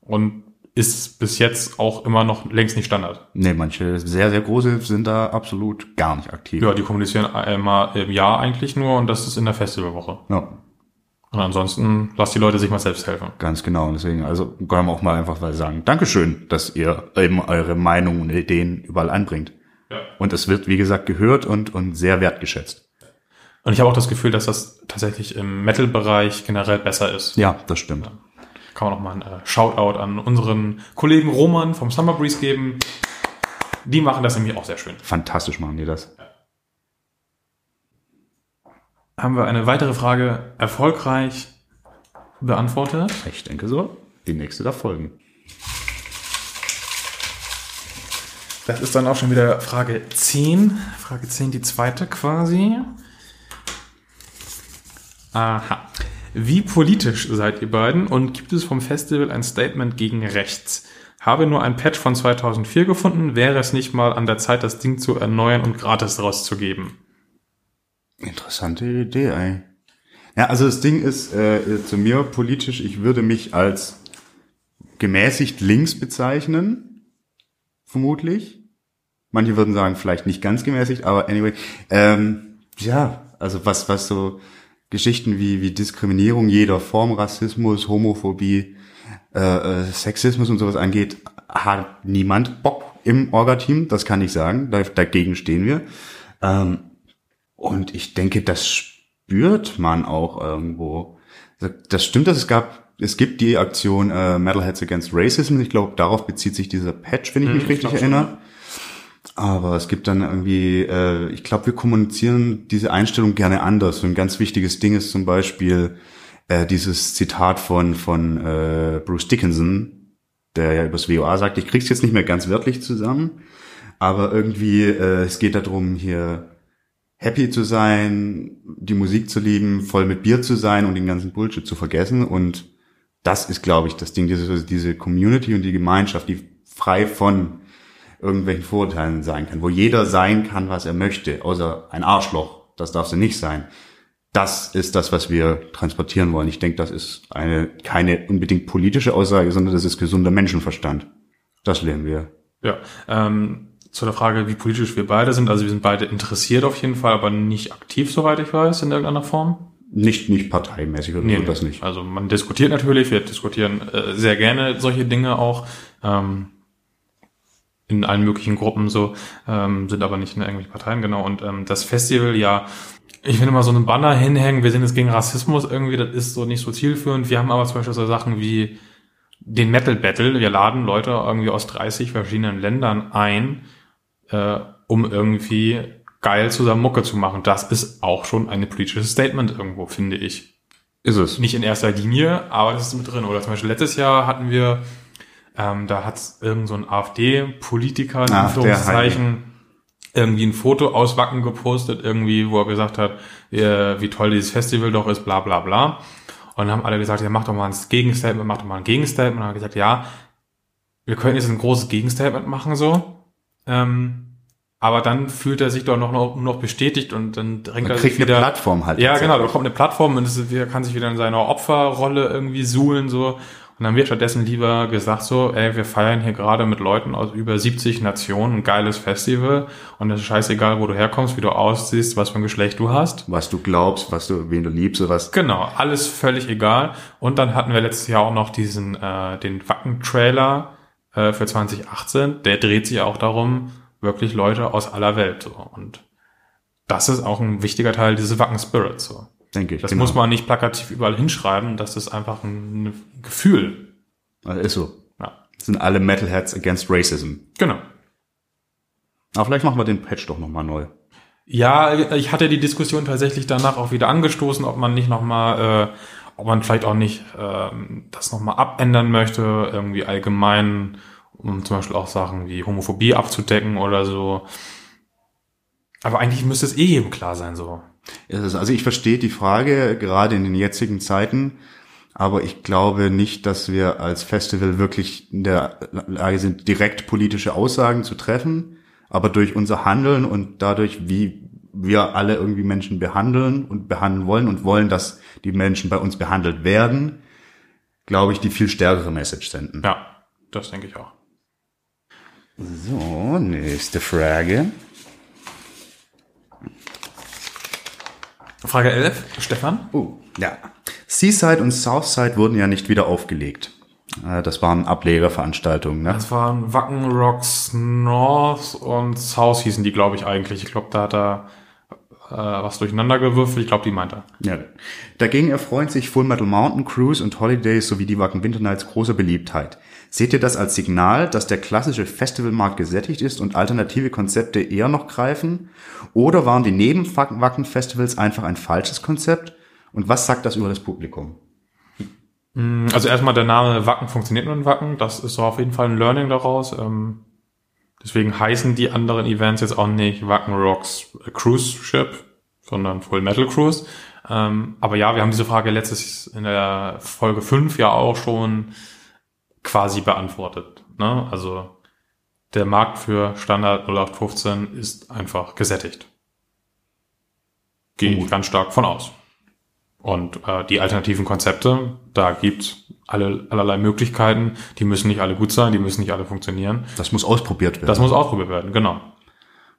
Und ist bis jetzt auch immer noch längst nicht Standard. Nee, manche sehr, sehr große sind da absolut gar nicht aktiv. Ja, die kommunizieren einmal im Jahr eigentlich nur und das ist in der Festivalwoche. Ja, Und ansonsten lasst die Leute sich mal selbst helfen. ganz genau. Und deswegen, also können wir auch mal einfach mal sagen, Dankeschön, dass ihr eben eure Meinungen und Ideen überall anbringt. Ja. Und es wird, wie gesagt, gehört und, und sehr wertgeschätzt. Und ich habe auch das Gefühl, dass das tatsächlich im Metal-Bereich generell besser ist. Ja, das stimmt. Kann man auch mal einen äh, Shoutout an unseren Kollegen Roman vom Summer Breeze geben. Die machen das nämlich auch sehr schön. Fantastisch machen die das. Haben wir eine weitere Frage erfolgreich beantwortet? Ich denke so. Die nächste da folgen. Das ist dann auch schon wieder Frage 10. Frage 10, die zweite quasi. Aha. Wie politisch seid ihr beiden und gibt es vom Festival ein Statement gegen rechts? Habe nur ein Patch von 2004 gefunden, wäre es nicht mal an der Zeit, das Ding zu erneuern und gratis rauszugeben. Interessante Idee, ey. Ja, also das Ding ist äh, zu mir politisch, ich würde mich als gemäßigt links bezeichnen, vermutlich. Manche würden sagen, vielleicht nicht ganz gemäßigt, aber anyway. Ähm, ja, also was, was so Geschichten wie, wie Diskriminierung jeder Form, Rassismus, Homophobie, äh, äh, Sexismus und sowas angeht, hat niemand Bock im Orga-Team, das kann ich sagen. Da, dagegen stehen wir. Ähm, und ich denke, das spürt man auch irgendwo. Das stimmt, dass es gab, es gibt die Aktion äh, Metalheads Against Racism. Ich glaube, darauf bezieht sich dieser Patch, wenn ich mich ich richtig schon, erinnere. Aber es gibt dann irgendwie, äh, ich glaube, wir kommunizieren diese Einstellung gerne anders. So ein ganz wichtiges Ding ist zum Beispiel äh, dieses Zitat von von äh, Bruce Dickinson, der ja übers WOA sagt, ich krieg's jetzt nicht mehr ganz wörtlich zusammen, aber irgendwie äh, es geht darum hier happy zu sein, die Musik zu lieben, voll mit Bier zu sein und den ganzen Bullshit zu vergessen. Und das ist, glaube ich, das Ding, diese, diese Community und die Gemeinschaft, die frei von irgendwelchen Vorurteilen sein kann, wo jeder sein kann, was er möchte, außer ein Arschloch, das darf sie nicht sein. Das ist das, was wir transportieren wollen. Ich denke, das ist eine keine unbedingt politische Aussage, sondern das ist gesunder Menschenverstand. Das lernen wir. Ja, ähm, zu der Frage, wie politisch wir beide sind. Also wir sind beide interessiert auf jeden Fall, aber nicht aktiv, soweit ich weiß, in irgendeiner Form. Nicht, nicht parteimäßig oder so, das nicht. Also man diskutiert natürlich, wir diskutieren äh, sehr gerne solche Dinge auch. Ähm, in allen möglichen Gruppen so, ähm, sind aber nicht in irgendwelchen Parteien, genau. Und ähm, das Festival, ja, ich finde mal so einen Banner hinhängen, wir sind jetzt gegen Rassismus irgendwie, das ist so nicht so zielführend. Wir haben aber zum Beispiel so Sachen wie den Metal Battle. Wir laden Leute irgendwie aus 30 verschiedenen Ländern ein, äh, um irgendwie geil zusammen Mucke zu machen. Das ist auch schon ein politisches Statement irgendwo, finde ich. Ist es. Nicht in erster Linie, aber das ist mit drin. Oder zum Beispiel letztes Jahr hatten wir, ähm, da hat irgend so ein AfD-Politiker, in Anführungszeichen, irgendwie ein Foto aus Wacken gepostet, irgendwie, wo er gesagt hat, äh, wie toll dieses Festival doch ist, bla bla bla. Und dann haben alle gesagt, ja, mach doch mal ein Gegenstatement, mach doch mal ein Gegenstatement. Und dann haben gesagt, ja, wir können jetzt ein großes Gegenstatement machen, so. Ähm, aber dann fühlt er sich doch noch, noch, noch bestätigt und dann drängt Man er sich kriegt wieder. eine Plattform halt. Ja, genau, da kommt eine Plattform und es er kann sich wieder in seiner Opferrolle irgendwie suhlen, so. Und dann wird stattdessen lieber gesagt so, ey, wir feiern hier gerade mit Leuten aus über 70 Nationen ein geiles Festival und es ist scheißegal, wo du herkommst, wie du aussiehst, was für ein Geschlecht du hast. Was du glaubst, was du, wen du liebst oder was. Genau, alles völlig egal. Und dann hatten wir letztes Jahr auch noch diesen, äh, den Wacken-Trailer äh, für 2018. Der dreht sich auch darum, wirklich Leute aus aller Welt. So. Und das ist auch ein wichtiger Teil dieses Wacken-Spirits. So. Denke ich. Das genau. muss man nicht plakativ überall hinschreiben, das ist einfach ein Gefühl. Also ist so. Ja, Das sind alle Metalheads against Racism. genau. Aber vielleicht machen wir den Patch doch nochmal neu. Ja, ich hatte die Diskussion tatsächlich danach auch wieder angestoßen, ob man nicht nochmal, äh, ob man vielleicht auch nicht ähm, das nochmal abändern möchte, irgendwie allgemein, um zum Beispiel auch Sachen wie Homophobie abzudecken oder so. Aber eigentlich müsste es eh jedem klar sein, so. Also ich verstehe die Frage gerade in den jetzigen Zeiten, aber ich glaube nicht, dass wir als Festival wirklich in der Lage sind, direkt politische Aussagen zu treffen. Aber durch unser Handeln und dadurch, wie wir alle irgendwie Menschen behandeln und behandeln wollen und wollen, dass die Menschen bei uns behandelt werden, glaube ich, die viel stärkere Message senden. Ja, das denke ich auch. So, nächste Frage. Frage 11, Stefan. Oh, ja. Seaside und Southside wurden ja nicht wieder aufgelegt. Äh, Das waren Ablegerveranstaltungen, ne? Das waren Wacken Rocks North und South hießen die, glaube ich, eigentlich. Ich glaube, da hat er äh, was durcheinander gewürfelt. Ich glaube, die meint er. Ja. Dagegen erfreuen sich Full Metal Mountain Cruise und Holidays sowie die Wacken Winter Nights großer Beliebtheit. Seht ihr das als Signal, dass der klassische Festivalmarkt gesättigt ist und alternative Konzepte eher noch greifen? Oder waren die Neben-Wacken-Festivals einfach ein falsches Konzept? Und was sagt das über das Publikum? Also erstmal der Name Wacken funktioniert nur in Wacken. Das ist so auf jeden Fall ein Learning daraus. Ähm, deswegen heißen die anderen Events jetzt auch nicht Wacken Rocks Cruise Ship, sondern Full Metal Cruise. Ähm, aber ja, wir haben diese Frage letztes in der Folge 5 ja auch schon quasi beantwortet. Ne? Also der Markt für Standard 0815 ist einfach gesättigt. Gehe ich ganz stark von aus. Und äh, die alternativen Konzepte, da gibt's alle, allerlei Möglichkeiten. Die müssen nicht alle gut sein, die müssen nicht alle funktionieren. Das muss ausprobiert werden. Das muss ausprobiert werden, genau.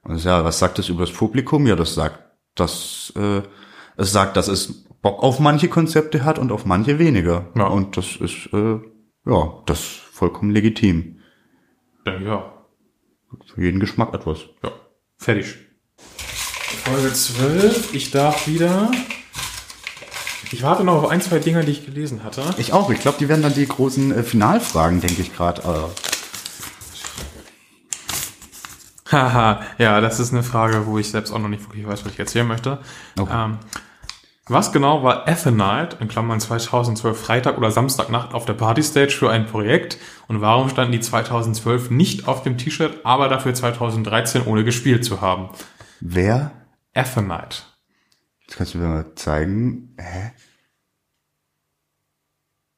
Und ja, was sagt das über das Publikum? Ja, das sagt, dass äh, es sagt, dass es Bock auf manche Konzepte hat und auf manche weniger. Ja. Und das ist äh, ja das ist vollkommen legitim. Denke ich ja. Für jeden Geschmack etwas. Ja. Fertig. Folge 12. Ich darf wieder. Ich warte noch auf ein, zwei Dinger, die ich gelesen hatte. Ich auch. Ich glaube, die werden dann die großen äh, Finalfragen, denke ich gerade. Äh, Haha, ja, das ist eine Frage, wo ich selbst auch noch nicht wirklich weiß, was ich erzählen möchte. Okay. Ähm, was genau war Athenite, in Klammern 2012 Freitag oder Samstagnacht auf der Partystage für ein Projekt? Und warum standen die 2012 nicht auf dem T-Shirt, aber dafür 2013 ohne gespielt zu haben? wer? Athenite. Das kannst du mir mal zeigen. Hä?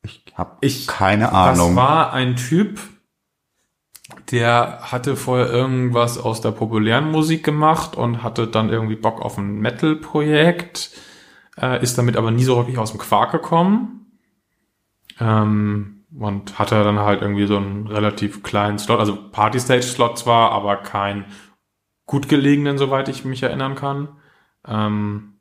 Ich habe Ich- keine Das Ahnung. war ein Typ, der hatte vorher irgendwas aus der populären Musik gemacht und hatte dann irgendwie Bock auf ein Metal-Projekt, äh, ist damit aber nie so wirklich aus dem Quark gekommen. Ähm, und hatte dann halt irgendwie so einen relativ kleinen Slot, also Party-Stage-Slot zwar, aber kein gut gelegenen, soweit ich mich erinnern kann. Ähm,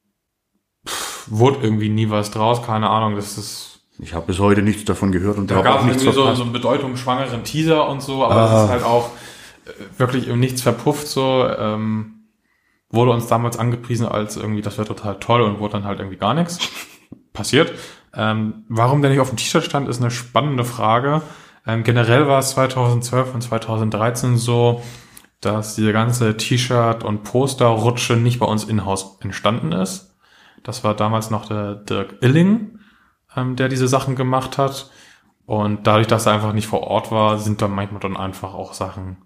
pff, wurde irgendwie nie was draus, keine Ahnung, das ist ich habe bis heute nichts davon gehört und da gab es nichts irgendwie so, so einen bedeutungsschwangeren Teaser und so, aber Ah. es ist halt auch äh, wirklich im Nichts verpufft so. Ähm, wurde uns damals angepriesen als irgendwie, das wäre total toll und wurde dann halt irgendwie gar nichts. Passiert. Ähm, warum der nicht auf dem T-Shirt stand, ist eine spannende Frage. Ähm, generell war es 2012 und 2013 so, dass diese ganze T-Shirt- und Posterrutsche nicht bei uns in-house entstanden ist. Das war damals noch der Dirk Illing, ähm, der diese Sachen gemacht hat. Und dadurch, dass er einfach nicht vor Ort war, sind dann manchmal dann einfach auch Sachen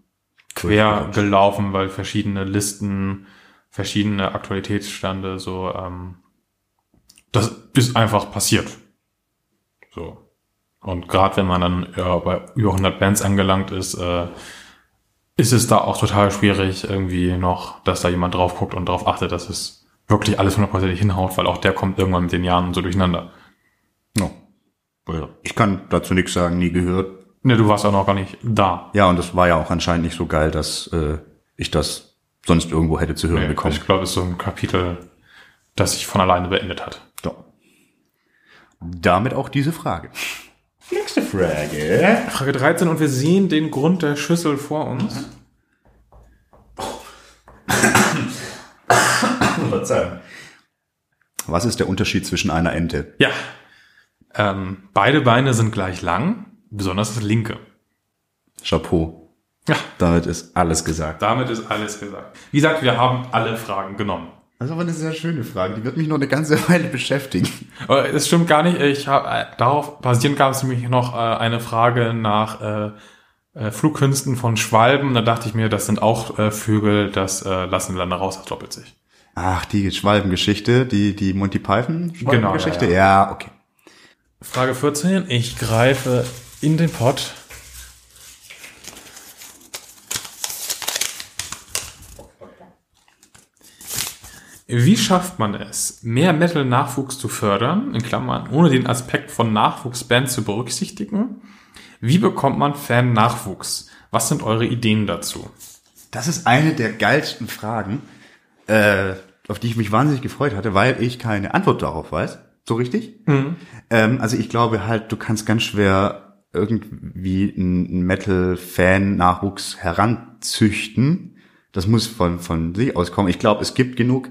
quer gelaufen, weil verschiedene Listen, verschiedene Aktualitätsstände so, ähm, das ist einfach passiert. So. Und gerade wenn man dann ja, bei über 100 Bands angelangt ist, äh, ist es da auch total schwierig irgendwie noch, dass da jemand drauf guckt und darauf achtet, dass es wirklich alles hundertprozentig hinhaut, weil auch der kommt irgendwann mit den Jahren so durcheinander. No. Ja. Ich kann dazu nichts sagen, nie gehört. Ne, du warst auch noch gar nicht da. Ja, und das war ja auch anscheinend nicht so geil, dass äh, ich das sonst irgendwo hätte zu hören Nee, bekommen. ich glaube, es ist so ein Kapitel, das sich von alleine beendet hat. So. Damit auch diese Frage. Nächste Frage. Frage 13 und wir sehen den Grund der Schüssel vor uns. *laughs* Verzeihung. Was ist der Unterschied zwischen einer Ente? Ja. Ähm, beide Beine sind gleich lang, besonders das linke. Chapeau. Ja, Damit ist alles gesagt. damit ist alles gesagt. Wie gesagt, wir haben alle Fragen genommen. Das ist aber eine sehr schöne Frage. Die wird mich noch eine ganze *laughs* Weile beschäftigen. Es stimmt gar nicht. Ich hab, äh, darauf basierend gab es nämlich noch äh, eine Frage nach äh, äh, Flugkünsten von Schwalben. Da dachte ich mir, das sind auch äh, Vögel, das äh, lassen wir dann raus, das doppelt sich. Ach, die Schwalbengeschichte, die, die Monty Python Schwalbengeschichte? Genau, ja, ja. ja, okay. Frage 14. Ich greife in den Pott. Wie schafft man es, mehr Metal-Nachwuchs zu fördern, in Klammern, ohne den Aspekt von Nachwuchsband zu berücksichtigen? Wie bekommt man Fan-Nachwuchs? Was sind eure Ideen dazu? Das ist eine der geilsten Fragen, äh, auf die ich mich wahnsinnig gefreut hatte, weil ich keine Antwort darauf weiß. So richtig? Mhm. Ähm, also ich glaube halt, du kannst ganz schwer irgendwie einen Metal-Fan-Nachwuchs heranzüchten. Das muss von, von sich aus kommen. Ich glaube, es gibt genug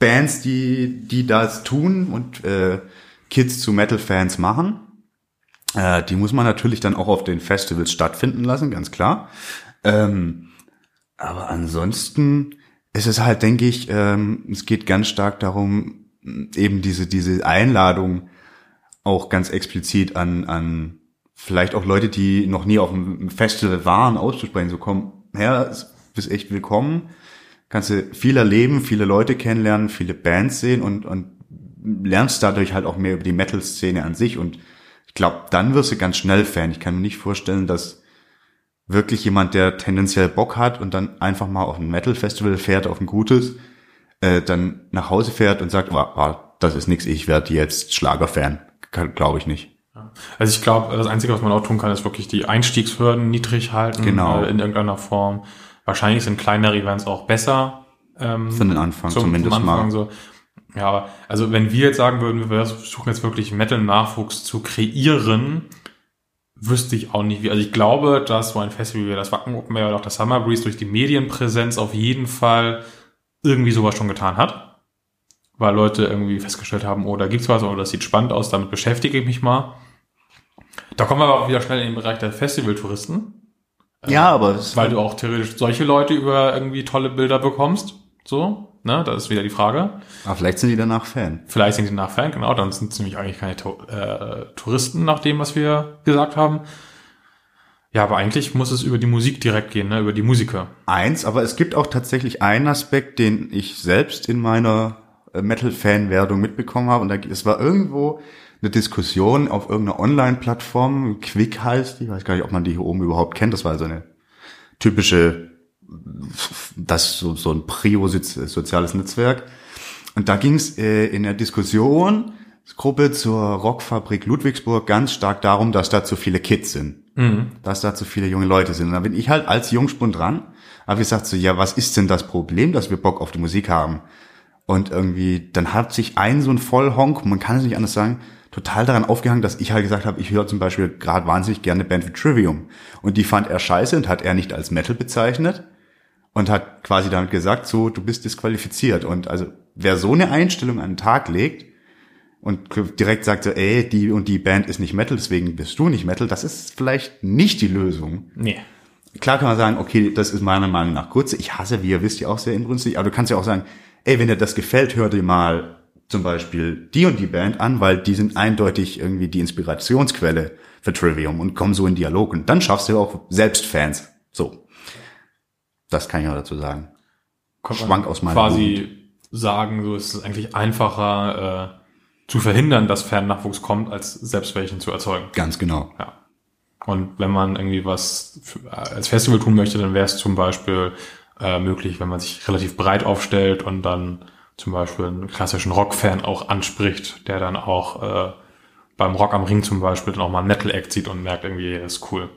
Bands, die, die das tun und äh, Kids zu Metal-Fans machen. Äh, die muss man natürlich dann auch auf den Festivals stattfinden lassen, ganz klar. Ähm, aber ansonsten ist es halt, denke ich, ähm, es geht ganz stark darum, eben diese, diese Einladung auch ganz explizit an, an vielleicht auch Leute, die noch nie auf einem Festival waren, auszusprechen, so komm her, bist echt willkommen kannst du viel erleben, viele Leute kennenlernen, viele Bands sehen und, und lernst dadurch halt auch mehr über die Metal-Szene an sich. Und ich glaube, dann wirst du ganz schnell Fan. Ich kann mir nicht vorstellen, dass wirklich jemand, der tendenziell Bock hat und dann einfach mal auf ein Metal-Festival fährt, auf ein gutes, äh, dann nach Hause fährt und sagt, oh, das ist nix, ich werde jetzt Schlagerfan. Glaube ich nicht. Also ich glaube, das Einzige, was man auch tun kann, ist wirklich die Einstiegshürden niedrig halten genau. Äh, in irgendeiner Form. Wahrscheinlich sind kleinere Events auch besser. Ähm, Für den Anfang zum, zumindest zum Anfang mal. So. Ja, aber also wenn wir jetzt sagen würden, wir versuchen jetzt wirklich Metal-Nachwuchs zu kreieren, wüsste ich auch nicht wie. Also ich glaube, dass so ein Festival wie das Wacken Open Air oder auch das Summer Breeze durch die Medienpräsenz auf jeden Fall irgendwie sowas schon getan hat. Weil Leute irgendwie festgestellt haben, oh, da gibt's was, oder das sieht spannend aus, damit beschäftige ich mich mal. Da kommen wir aber auch wieder schnell in den Bereich der Festivaltouristen. Ja, aber weil du auch theoretisch solche Leute über irgendwie tolle Bilder bekommst. So, ne, das ist wieder die Frage. Aber vielleicht sind die danach Fan. Vielleicht sind die danach Fan, genau. Dann sind es nämlich eigentlich keine äh, Touristen nach dem, was wir gesagt haben. Ja, aber eigentlich muss es über die Musik direkt gehen, ne? über die Musiker. Eins, aber es gibt auch tatsächlich einen Aspekt, den ich selbst in meiner äh, Metal-Fan-Werdung mitbekommen habe. Und da, es war irgendwo eine Diskussion auf irgendeiner Online-Plattform, Quick heißt die, ich weiß gar nicht, ob man die hier oben überhaupt kennt, das war so eine typische, das so, so ein Prio-soziales Netzwerk. Und da ging es äh, in der Diskussion Gruppe zur Rockfabrik Ludwigsburg ganz stark darum, dass da zu viele Kids sind. Mhm. Dass da zu viele junge Leute sind. Und da bin ich halt als Jungspund dran, habe gesagt so, ja, was ist denn das Problem, dass wir Bock auf die Musik haben? Und irgendwie, dann hat sich ein so ein Vollhonk, man kann es nicht anders sagen, total daran aufgehangen, dass ich halt gesagt habe, ich höre zum Beispiel gerade wahnsinnig gerne Band wie Trivium. Und die fand er scheiße und hat er nicht als Metal bezeichnet und hat quasi damit gesagt, so, du bist disqualifiziert. Und also, wer so eine Einstellung an den Tag legt und direkt sagt so, ey, die und die Band ist nicht Metal, deswegen bist du nicht Metal, das ist vielleicht nicht die Lösung. Nee. Klar kann man sagen, okay, das ist meiner Meinung nach kurz. Ich hasse, wie ihr wisst, ja auch sehr inbrünstig, aber du kannst ja auch sagen, ey, wenn dir das gefällt, hör dir mal zum Beispiel die und die Band an, weil die sind eindeutig irgendwie die Inspirationsquelle für Trivium und kommen so in Dialog und dann schaffst du auch selbst Fans. So. Das kann ich auch dazu sagen. Schwank aus meinem Quasi Jugend. sagen, so ist es eigentlich einfacher äh, zu verhindern, dass Fernnachwuchs kommt, als selbst welchen zu erzeugen. Ganz genau. Ja. Und wenn man irgendwie was für, als Festival tun möchte, dann wäre es zum Beispiel äh, möglich, wenn man sich relativ breit aufstellt und dann zum Beispiel einen klassischen Rock-Fan auch anspricht, der dann auch äh, beim Rock am Ring zum Beispiel dann auch mal einen Metal-Act sieht und merkt irgendwie, ist cool.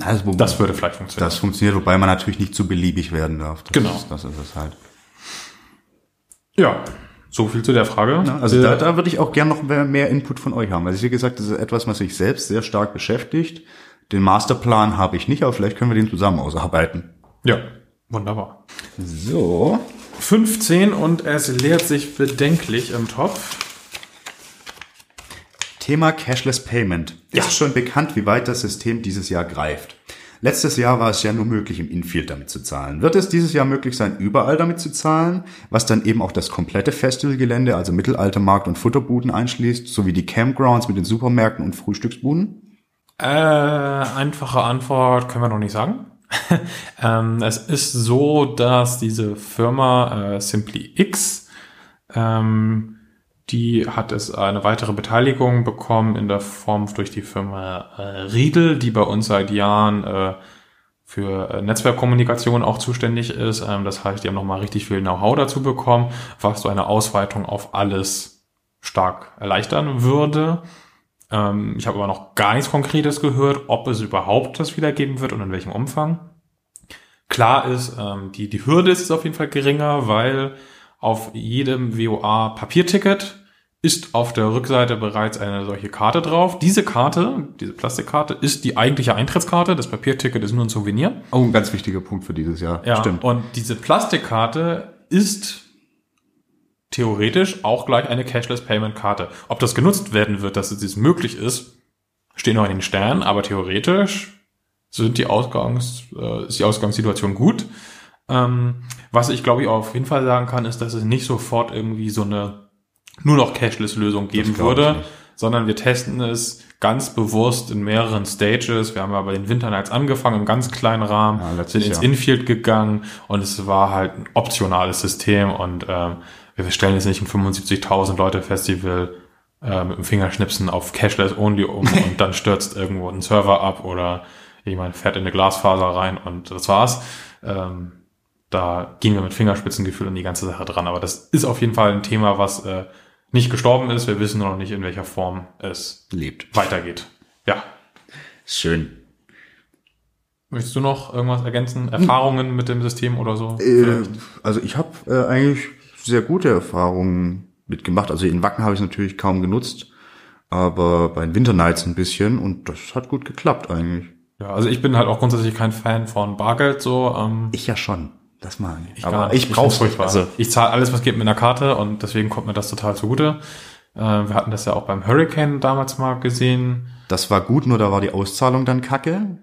Also, das würde vielleicht funktionieren. Das funktioniert, wobei man natürlich nicht zu beliebig werden darf. Das genau. Ist, das ist es halt. Ja, so viel zu der Frage. Ja, also da, da würde ich auch gern noch mehr Input von euch haben. Also wie gesagt, das ist etwas, was sich selbst sehr stark beschäftigt. Den Masterplan habe ich nicht, aber vielleicht können wir den zusammen ausarbeiten. Ja, wunderbar. So. 15 und es leert sich bedenklich im Topf. Thema Cashless Payment. Ja. Ist schon bekannt, wie weit das System dieses Jahr greift. Letztes Jahr war es ja nur möglich, im Infield damit zu zahlen. Wird es dieses Jahr möglich sein, überall damit zu zahlen, was dann eben auch das komplette Festivalgelände, also Mittelaltermarkt und Futterbuden einschließt, sowie die Campgrounds mit den Supermärkten und Frühstücksbuden? Äh, einfache Antwort können wir noch nicht sagen. *laughs* ähm, es ist so, dass diese Firma äh, SimplyX, ähm, die hat es eine weitere Beteiligung bekommen in der Form durch die Firma äh, Riedel, die bei uns seit Jahren äh, für äh, Netzwerkkommunikation auch zuständig ist. Ähm, das heißt, die haben nochmal richtig viel Know-how dazu bekommen, was so eine Ausweitung auf alles stark erleichtern würde. Ähm, ich habe aber noch gar nichts Konkretes gehört, ob es überhaupt das wiedergeben wird und in welchem Umfang. Klar ist, ähm, die, die Hürde ist auf jeden Fall geringer, weil auf jedem WOA Papierticket ist auf der Rückseite bereits eine solche Karte drauf. Diese Karte, diese Plastikkarte, ist die eigentliche Eintrittskarte. Das Papierticket ist nur ein Souvenir. Oh, ein ganz wichtiger Punkt für dieses Jahr. Ja, Stimmt. Und diese Plastikkarte ist theoretisch auch gleich eine Cashless Payment Karte. Ob das genutzt werden wird, dass es möglich ist, steht noch in den Sternen, aber theoretisch sind die Ausgangs, äh, ist die Ausgangssituation gut. Ähm, was ich glaube ich auf jeden Fall sagen kann, ist, dass es nicht sofort irgendwie so eine nur noch Cashless-Lösung geben würde, sondern wir testen es ganz bewusst in mehreren Stages. Wir haben aber den Winter Nights angefangen im ganz kleinen Rahmen, ja, sind ins. Infield gegangen und es war halt ein optionales System und ähm, wir stellen jetzt nicht ein 75.000 Leute Festival äh, mit dem Fingerschnipsen auf Cashless Only um *laughs* und dann stürzt irgendwo ein Server ab oder jemand fährt in eine Glasfaser rein und das war's. Ähm, da gehen wir mit Fingerspitzengefühl an die ganze Sache dran. Aber das ist auf jeden Fall ein Thema, was äh, nicht gestorben ist. Wir wissen noch nicht, in welcher Form es lebt, weitergeht. Ja. Schön. Möchtest du noch irgendwas ergänzen? Erfahrungen mit dem System oder so? Äh, also ich habe äh, eigentlich sehr gute Erfahrungen mitgemacht. Also in Wacken habe ich natürlich kaum genutzt, aber bei den Winter Nights ein bisschen und das hat gut geklappt eigentlich. Ja, also ich bin halt auch grundsätzlich kein Fan von Bargeld so. Ähm, ich ja schon. Das mag ich. ich aber ich brauche furchtbar. Also ich zahle alles, was geht mit einer Karte und deswegen kommt mir das total zugute. Äh, wir hatten das ja auch beim Hurricane damals mal gesehen. Das war gut, nur da war die Auszahlung dann kacke.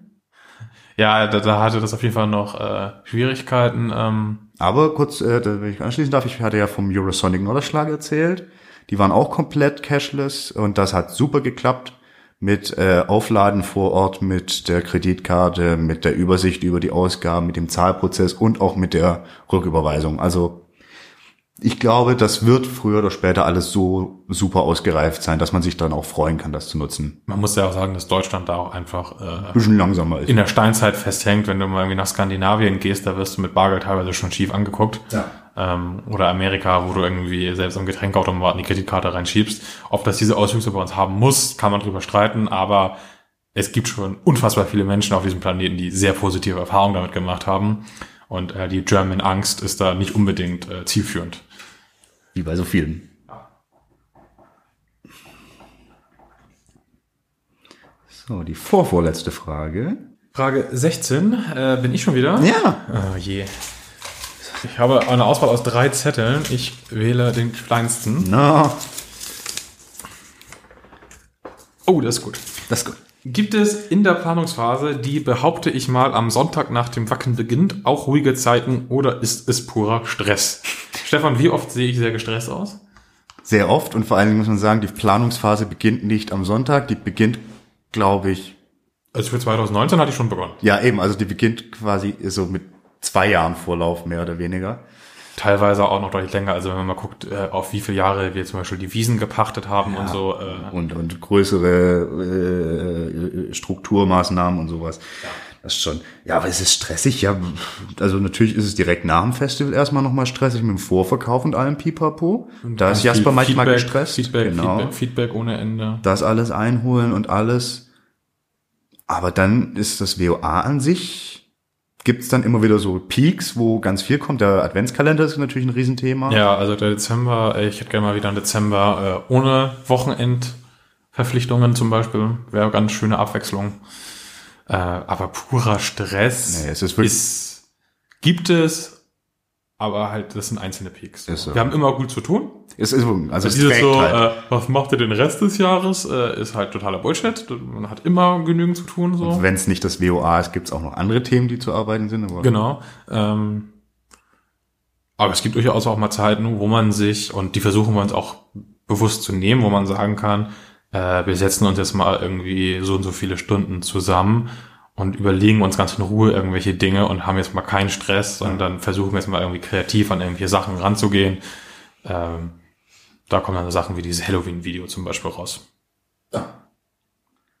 Ja, da, da hatte das auf jeden Fall noch äh, Schwierigkeiten. Ähm, aber kurz, äh, wenn ich anschließen darf, ich hatte ja vom Eurosonic Norderschlag erzählt. Die waren auch komplett cashless und das hat super geklappt mit äh, Aufladen vor Ort, mit der Kreditkarte, mit der Übersicht über die Ausgaben, mit dem Zahlprozess und auch mit der Rücküberweisung. Also ich glaube, das wird früher oder später alles so super ausgereift sein, dass man sich dann auch freuen kann, das zu nutzen. Man muss ja auch sagen, dass Deutschland da auch einfach äh, ein bisschen langsamer ist. In der Steinzeit festhängt, wenn du mal irgendwie nach Skandinavien gehst, da wirst du mit Bargeld teilweise schon schief angeguckt. Ja. Ähm, oder Amerika, wo du irgendwie selbst am Getränkautomaten die Kreditkarte reinschiebst. Ob das diese Auswüchse bei uns haben muss, kann man drüber streiten, aber es gibt schon unfassbar viele Menschen auf diesem Planeten, die sehr positive Erfahrungen damit gemacht haben. Und äh, die German Angst ist da nicht unbedingt äh, zielführend. Wie bei so vielen. So, die vorvorletzte Frage. Frage 16. Äh, bin ich schon wieder? Ja. Oh je. Ich habe eine Auswahl aus drei Zetteln. Ich wähle den kleinsten. No. Oh, das ist gut. Das ist gut. Gibt es in der Planungsphase, die behaupte ich mal am Sonntag nach dem Wacken beginnt, auch ruhige Zeiten oder ist es purer Stress? Stefan, wie oft sehe ich sehr gestresst aus? Sehr oft und vor allen Dingen muss man sagen, die Planungsphase beginnt nicht am Sonntag, die beginnt, glaube ich. Also für 2019 hatte ich schon begonnen. Ja, eben, also die beginnt quasi so mit zwei Jahren Vorlauf, mehr oder weniger. Teilweise auch noch deutlich länger. Also wenn man mal guckt, äh, auf wie viele Jahre wir zum Beispiel die Wiesen gepachtet haben ja, und so. Äh. Und, und größere äh, Strukturmaßnahmen und sowas. Ja. Das ist schon, ja, aber es ist stressig, ja. Also natürlich ist es direkt nach dem Festival erstmal nochmal stressig mit dem Vorverkauf und allem Pipapo. Und da ist Jasper manchmal Feedback, gestresst. Feedback, genau. Feedback, Feedback ohne Ende. Das alles einholen und alles. Aber dann ist das WOA an sich, gibt's dann immer wieder so Peaks, wo ganz viel kommt. Der Adventskalender ist natürlich ein Riesenthema. Ja, also der Dezember, ich hätte gerne mal wieder einen Dezember äh, ohne Wochenendverpflichtungen zum Beispiel. Wäre ganz schöne Abwechslung. Äh, aber purer Stress nee, es ist, wirklich ist, gibt es, aber halt, das sind einzelne Peaks. So. Wir haben immer gut zu tun. Es ist, also es dieses so, halt. äh, was macht ihr den Rest des Jahres, äh, ist halt totaler Bullshit. Man hat immer genügend zu tun. So. Wenn es nicht das WOA ist, gibt es auch noch andere Themen, die zu arbeiten sind. Aber genau. Ähm, aber es gibt durchaus auch mal Zeiten, wo man sich, und die versuchen wir uns auch bewusst zu nehmen, wo man sagen kann, äh, wir setzen uns jetzt mal irgendwie so und so viele Stunden zusammen und überlegen uns ganz in Ruhe irgendwelche Dinge und haben jetzt mal keinen Stress, sondern versuchen jetzt mal irgendwie kreativ an irgendwelche Sachen ranzugehen. Ähm, da kommen dann Sachen wie dieses Halloween-Video zum Beispiel raus.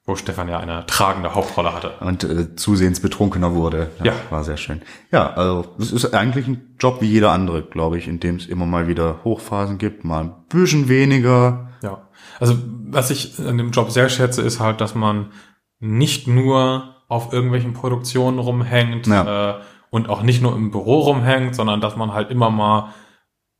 Wo Stefan ja eine tragende Hauptrolle hatte. Und äh, zusehends betrunkener wurde. Ja. War sehr schön. Ja, also es ist eigentlich ein Job wie jeder andere, glaube ich, in dem es immer mal wieder Hochphasen gibt, mal ein bisschen weniger. Ja. Also, was ich an dem Job sehr schätze, ist halt, dass man nicht nur auf irgendwelchen Produktionen rumhängt Ja. äh, und auch nicht nur im Büro rumhängt, sondern dass man halt immer mal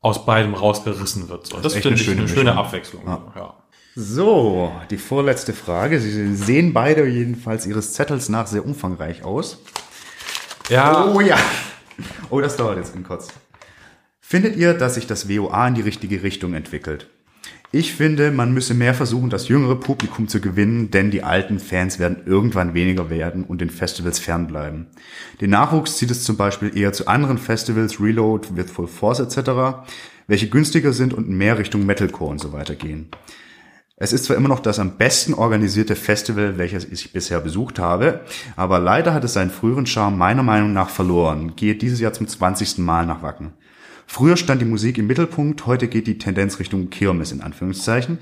aus beidem rausgerissen wird. So. Das echt finde eine ich schöne eine schöne Mischung. Abwechslung. Ja. Ja. So, die vorletzte Frage. Sie sehen beide jedenfalls Ihres Zettels nach sehr umfangreich aus. ja. Oh ja. Oh, das dauert jetzt kurz. Findet ihr, dass sich das WOA in die richtige Richtung entwickelt? Ich finde, man müsse mehr versuchen, das jüngere Publikum zu gewinnen, denn die alten Fans werden irgendwann weniger werden und den Festivals fernbleiben. Den Nachwuchs zieht es zum Beispiel eher zu anderen Festivals, Reload, With Full Force etc., welche günstiger sind und mehr Richtung Metalcore und so weiter gehen. Es ist zwar immer noch das am besten organisierte Festival, welches ich bisher besucht habe, aber leider hat es seinen früheren Charme meiner Meinung nach verloren, geht dieses Jahr zum 20. Mal nach Wacken. Früher stand die Musik im Mittelpunkt, heute geht die Tendenz Richtung Kirmes in Anführungszeichen.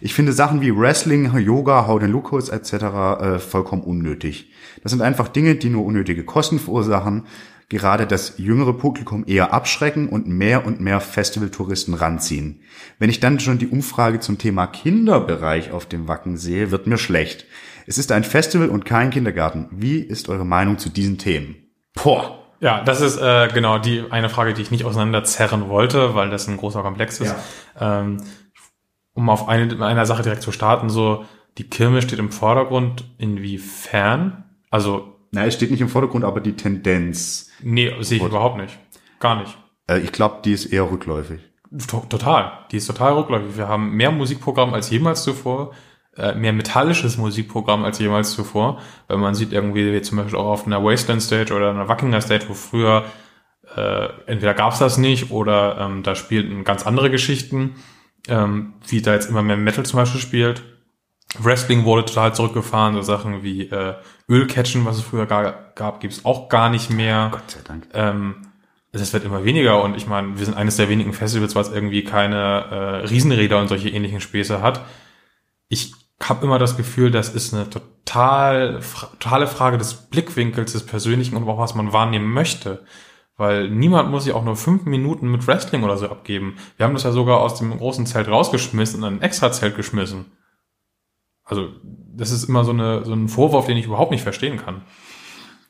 Ich finde Sachen wie Wrestling, Yoga, How den Lucas etc. Äh, vollkommen unnötig. Das sind einfach Dinge, die nur unnötige Kosten verursachen, gerade das jüngere Publikum eher abschrecken und mehr und mehr Festivaltouristen ranziehen. Wenn ich dann schon die Umfrage zum Thema Kinderbereich auf dem Wacken sehe, wird mir schlecht. Es ist ein Festival und kein Kindergarten. Wie ist eure Meinung zu diesen Themen? Boah. Ja, das ist äh, genau die eine Frage, die ich nicht auseinanderzerren wollte, weil das ein großer Komplex ist. Ähm, um auf eine, einer Sache direkt zu starten, so die Kirmes steht im Vordergrund, inwiefern? Also, Na, es steht nicht im Vordergrund, aber die Tendenz. nee, sehe ich überhaupt nicht. Gar nicht. Äh, ich glaube, die ist eher rückläufig. To total. Die ist total rückläufig. Wir haben mehr Musikprogramm als jemals zuvor, äh, mehr metallisches Musikprogramm als jemals zuvor, weil man sieht irgendwie wie zum Beispiel auch auf einer Wasteland Stage oder einer Wackinger Stage, wo früher äh, entweder gab's das nicht oder ähm, da spielten ganz andere Geschichten, ähm, wie da jetzt immer mehr Metal zum Beispiel spielt. Wrestling wurde total zurückgefahren, so Sachen wie äh, Ölcatchen, was es früher gar, gab, gibt's auch gar nicht mehr. Gott sei Dank. Ähm, es wird immer weniger und ich meine, wir sind eines der wenigen Festivals, was irgendwie keine äh, Riesenräder und solche ähnlichen Späße hat. Ich habe immer das Gefühl, das ist eine total totale Frage des Blickwinkels, des Persönlichen und auch was man wahrnehmen möchte. Weil niemand muss sich auch nur fünf Minuten mit Wrestling oder so abgeben. Wir haben das ja sogar aus dem großen Zelt rausgeschmissen und in ein extra Zelt geschmissen. Also das ist immer so, eine, so ein Vorwurf, den ich überhaupt nicht verstehen kann.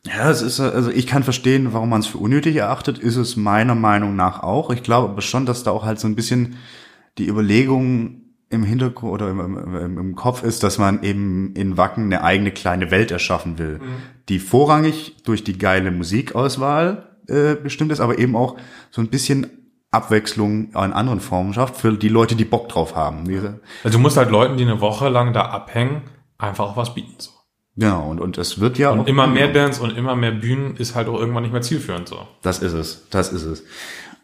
Ja, es ist, also ich kann verstehen, warum man es für unnötig erachtet, ist es meiner Meinung nach auch. Ich glaube aber schon, dass da auch halt so ein bisschen die Überlegung im Hintergrund oder im, im, im Kopf ist, dass man eben in Wacken eine eigene kleine Welt erschaffen will, die vorrangig durch die geile Musikauswahl äh, bestimmt ist, aber eben auch so ein bisschen Abwechslung in anderen Formen schafft für die Leute, die Bock drauf haben. Also du musst halt Leuten, die eine Woche lang da abhängen, einfach auch was bieten. So. genau, und, und es wird ja Und immer mehr Bands und immer mehr Bühnen ist halt auch irgendwann nicht mehr zielführend so. Das ist es, das ist es.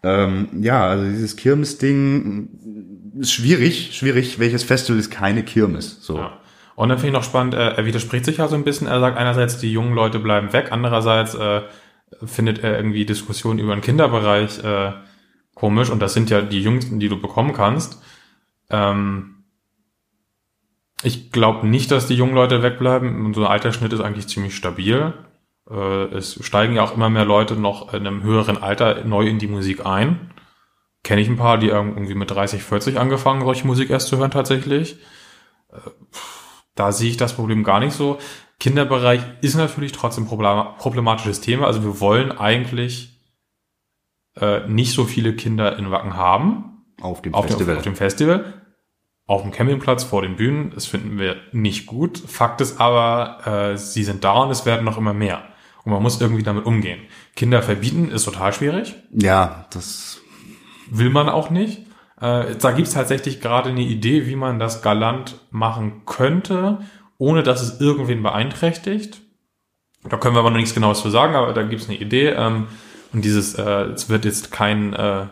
Ähm, ja, also dieses Kirmes-Ding ist schwierig, schwierig. Welches Festival ist keine Kirmes? So. Ja. Und dann finde ich noch spannend, äh, er widerspricht sich ja so ein bisschen. Er sagt einerseits, die jungen Leute bleiben weg, andererseits äh, findet er irgendwie Diskussionen über den Kinderbereich äh, komisch. Und das sind ja die jüngsten, die du bekommen kannst. Ähm, ich glaube nicht, dass die jungen Leute wegbleiben. Unser Altersschnitt ist eigentlich ziemlich stabil. Äh, es steigen ja auch immer mehr Leute noch in einem höheren Alter neu in die Musik ein. Kenne ich ein paar, die irgendwie mit 30, 40 angefangen, solche Musik erst zu hören tatsächlich. Äh, Da sehe ich das Problem gar nicht so. Kinderbereich ist natürlich trotzdem problem- problematisches Thema. Also wir wollen eigentlich äh, nicht so viele Kinder in Wacken haben Auf dem auf Festival. Dem, auf dem Festival. Auf dem Campingplatz vor den Bühnen, das finden wir nicht gut. Fakt ist aber, äh, sie sind da und es werden noch immer mehr. Und man muss irgendwie damit umgehen. Kinder verbieten ist total schwierig. ja, das, Will man auch nicht. Äh, da gibt's tatsächlich gerade eine Idee, wie man das galant machen könnte, ohne dass es irgendwen beeinträchtigt. Da können wir aber noch nichts Genaues zu sagen, aber da gibt's eine Idee. Ähm, und dieses, äh, es wird jetzt kein äh,